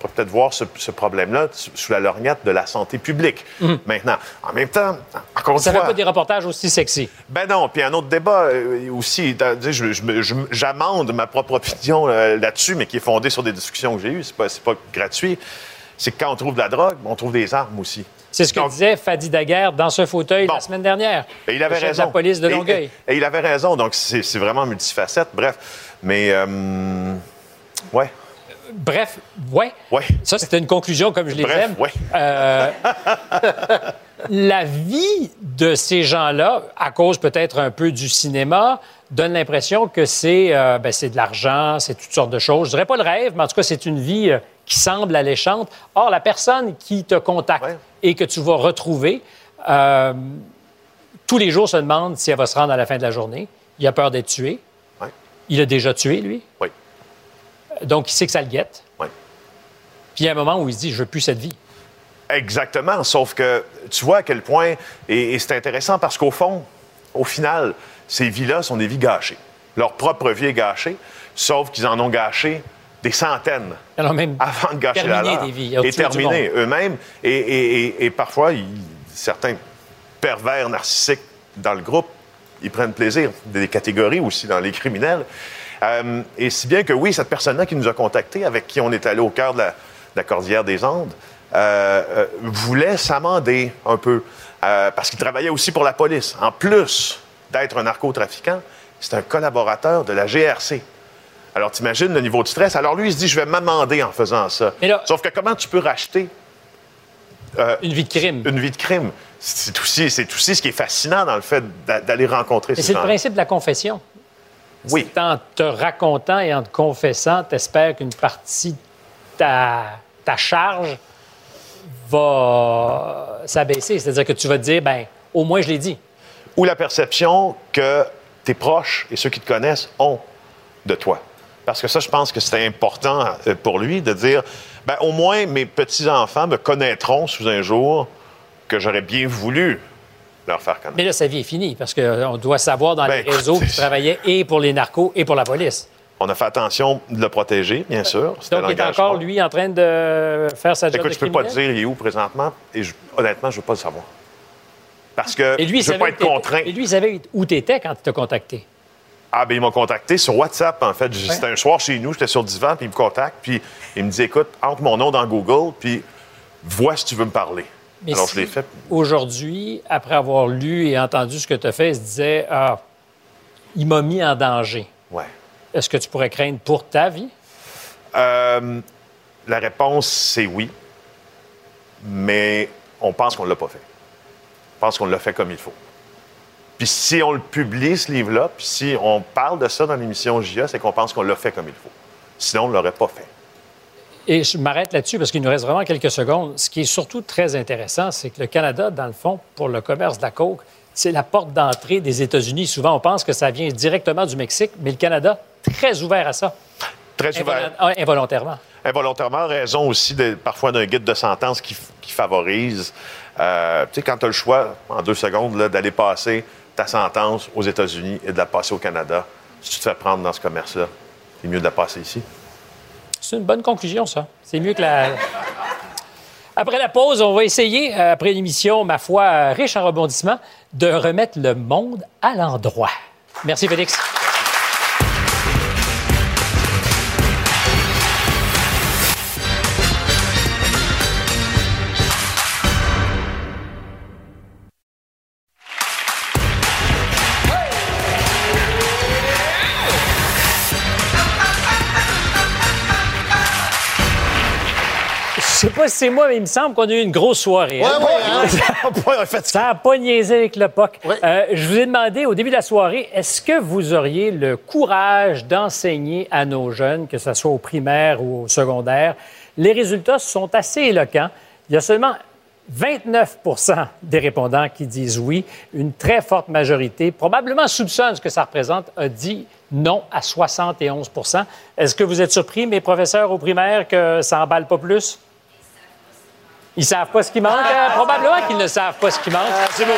peut peut-être voir ce, ce problème-là sous la lorgnette de la santé publique. Maintenant, en même temps, encore une Mhm. ça fait fois... pas des reportages aussi sexy. Ben non, puis un autre débat euh, aussi, j'amende ma propre opinion euh, là-dessus, mais qui est fondée sur des discussions que j'ai eues, c'est pas, pas gratuit, c'est que quand on trouve de la drogue, on trouve des armes aussi. C'est ce que disait Fadi Daguerre dans ce fauteuil la semaine dernière. Et il avait Le chef raison. de la police de Longueuil. Et, et il avait raison, donc c'est c'est vraiment multifacette. Bref, mais... euh, ouais. Bref, ouais. Ouais. Ça, c'était une conclusion comme je les Bref, aime. ouais. Euh, la vie de ces gens-là, à cause peut-être un peu du cinéma, donne l'impression que c'est euh, ben, de l'argent, c'est toutes sortes de choses. Je dirais pas le rêve, mais en tout cas, c'est une vie euh, qui semble alléchante. Or, la personne qui te contacte et que tu vas retrouver, euh, tous les jours se demande si elle va se rendre à la fin de la journée. Il a peur d'être tué. Il a déjà tué, lui. Oui. Donc, il sait que ça le guette. Oui. Puis il y a un moment où il se dit, je veux plus cette vie. Exactement, sauf que tu vois à quel point, et, et c'est intéressant parce qu'au fond, au final, ces vies-là sont des vies gâchées. Leur propre vie est gâchée, sauf qu'ils en ont gâché des centaines Alors même avant de gâcher la leur. des vies. Et monde. eux-mêmes. Et, et- et- et parfois, ils- certains pervers narcissiques dans le groupe, ils prennent plaisir. Des catégories aussi dans les criminels. Euh, et si bien que oui, cette personne-là qui nous a contactés, avec qui on est allé au cœur de la, de la Cordillère des Andes, euh, euh, voulait s'amender un peu. parce qu'il travaillait aussi pour la police. En plus d'être un narcotrafiquant, c'est un collaborateur de la GRC. Alors, t'imagines le niveau de stress? Alors, lui, il se dit, je vais m'amender en faisant ça. Sauf que comment tu peux racheter... euh, une vie de crime. Une vie de crime? C'est aussi, aussi ce qui est fascinant dans le fait d'a- d'aller rencontrer Mais ces c'est le gens. principe de la confession. Oui. C'est en te racontant et en te confessant, t'espères qu'une partie de ta, ta charge va s'abaisser. C'est-à-dire que tu vas te dire, ben, au moins je l'ai dit. Ou la perception que tes proches et ceux qui te connaissent ont de toi. Parce que ça, je pense que c'était important euh, pour lui de dire, ben, au moins mes petits-enfants me connaîtront sous un jour que j'aurais bien voulu leur faire connaître. Mais là, sa vie est finie parce qu'on doit savoir dans Ben, les réseaux écoute, qu'il travaillait et pour les narcos et pour la police. On a fait attention de le protéger, bien sûr. Donc, il est encore, lui, en train de faire sa job Écoute, de je peux pas te dire il est où présentement, et je- honnêtement, je veux pas le savoir. Parce que Et lui, il je veux savait pas être contraint. Et lui, il savait où tu étais quand il t'a contacté. Ah, ben il m'a contacté sur WhatsApp, en fait. C'était un soir chez nous, j'étais sur le divan, puis il me contacte, puis il me dit Écoute, entre mon nom dans Google, puis vois si tu veux me parler. Mais Alors, si- je l'ai fait. Aujourd'hui, après avoir lu et entendu ce que tu as fait, il se disait Ah, il m'a mis en danger. Ouais. Est-ce que tu pourrais craindre pour ta vie? Euh, la réponse, c'est oui. Mais on pense qu'on ne l'a pas fait. On pense qu'on l'a fait comme il faut. Puis si on le publie, ce livre-là, puis si on parle de ça dans l'émission JA, c'est qu'on pense qu'on l'a fait comme il faut. Sinon, on ne l'aurait pas fait. Et je m'arrête là-dessus parce qu'il nous reste vraiment quelques secondes. Ce qui est surtout très intéressant, c'est que le Canada, dans le fond, pour le commerce de la coke, c'est la porte d'entrée des États-Unis. Souvent, on pense que ça vient directement du Mexique, mais le Canada, très ouvert à ça. Très ouvert. Invol- Involontairement. Involontairement, raison aussi de- parfois d'un guide de sentence qui, favorise. euh, tu sais, quand tu as le choix, en deux secondes, là, d'aller passer ta sentence aux États-Unis et de la passer au Canada, si tu te fais prendre dans ce commerce-là, c'est mieux de la passer ici. C'est une bonne conclusion, ça. C'est mieux que la. Après la pause, on va essayer, euh, après l'émission, ma foi, euh, riche en rebondissements, de remettre le monde à l'endroit. Merci, Félix. Pas si c'est moi, mais il me semble qu'on a eu une grosse soirée. hein? Ça n'a pas niaisé avec le POC. Euh, je vous ai demandé au début de la soirée, est-ce que vous auriez le courage d'enseigner à nos jeunes, que ce soit au primaire ou au secondaire? Les résultats sont assez éloquents. Il y a seulement 29% des répondants qui disent oui. Une très forte majorité, probablement soupçonne ce que ça représente, a dit non à 71% Est-ce que vous êtes surpris, mes professeurs au primaire, que ça emballe pas plus? Ils savent pas ce qui manque. hein? Probablement qu'ils ne savent pas ce qui manque. C'est beau.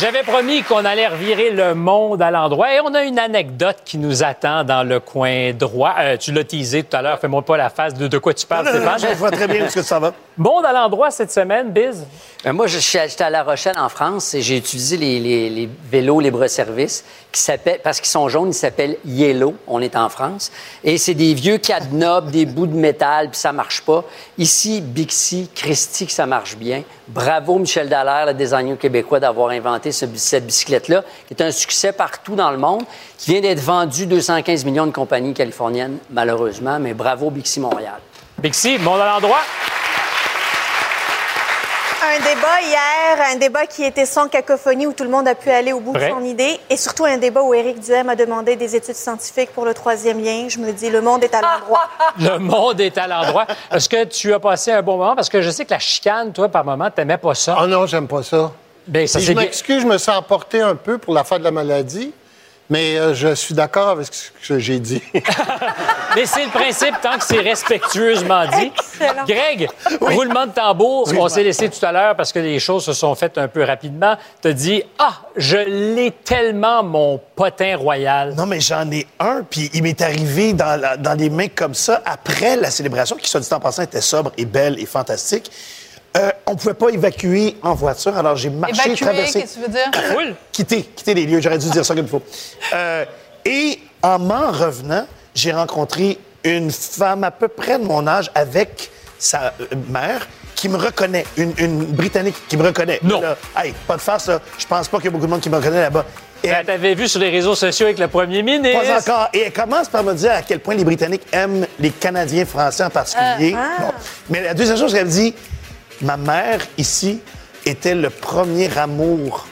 J'avais promis qu'on allait revirer le monde à l'endroit et on a une anecdote qui nous attend dans le coin droit. Euh, tu l'as teasé tout à l'heure, fais-moi pas la face de, de quoi tu parles, Non, non, non, Stéphane. je vois très bien où ça va. Monde à l'endroit cette semaine, Biz? Euh, moi, je suis j'étais à La Rochelle, en France, et j'ai utilisé les, les- les vélos libre-service parce qu'ils sont jaunes, ils s'appellent Yellow. On est en France. Et c'est des vieux cadenas, des bouts de métal, puis ça marche pas. Ici, Bixi, Christy, que ça marche bien. Bravo, Michel Dallaire, le designer québécois, d'avoir inventé ce- cette bicyclette-là, qui est un succès partout dans le monde, qui vient d'être vendu 215 millions de compagnies californiennes, malheureusement. Mais bravo, Bixi Montréal. Bixi, monde à l'endroit. Un débat hier, un débat qui était sans cacophonie, où tout le monde a pu aller au bout Vrai. de son idée, et surtout un débat où Éric Duhem a demandé des études scientifiques pour le troisième lien. Je me dis, le monde est à l'endroit. Le monde est à l'endroit. Est-ce que tu as passé un bon moment? Parce que je sais que la chicane, toi, par moment, t'aimais pas ça. Ah non, j'aime pas ça. Ben, ça c'est je bien. m'excuse, je me sens emporté un peu pour l'affaire de la maladie, mais euh, je suis d'accord avec ce que j'ai dit. Mais c'est le principe tant que c'est respectueusement dit. Excellent. Greg, roulement de tambour, Oui. on s'est laissé tout à l'heure parce que les choses se sont faites un peu rapidement. Tu as dit Ah, je l'ai tellement, mon potin royal. Non, mais j'en ai un, puis il m'est arrivé dans, la- dans les mains comme ça, après la célébration, qui, soit dit en passant, était sobre et belle et fantastique. Euh, on pouvait pas évacuer en voiture, alors j'ai marché, Évacuer, traversé... qu'est-ce que tu veux dire? Foule. quitter, quitter les lieux. J'aurais dû dire ça comme il faut. Euh, et en m'en revenant, j'ai rencontré une femme à peu près de mon âge avec sa euh, mère qui me reconnaît, une, une Britannique qui me reconnaît. Non. Là, hey, pas de farce, là. Je pense pas qu'il y a beaucoup de monde qui me reconnaît là-bas. Et Ben, T'avais vu sur les réseaux sociaux avec le premier ministre. pas encore. Et elle commence par me dire à quel point les Britanniques aiment les Canadiens français en particulier. Ah. Bon. Mais la deuxième chose qu'elle me dit, ma mère ici était le premier amour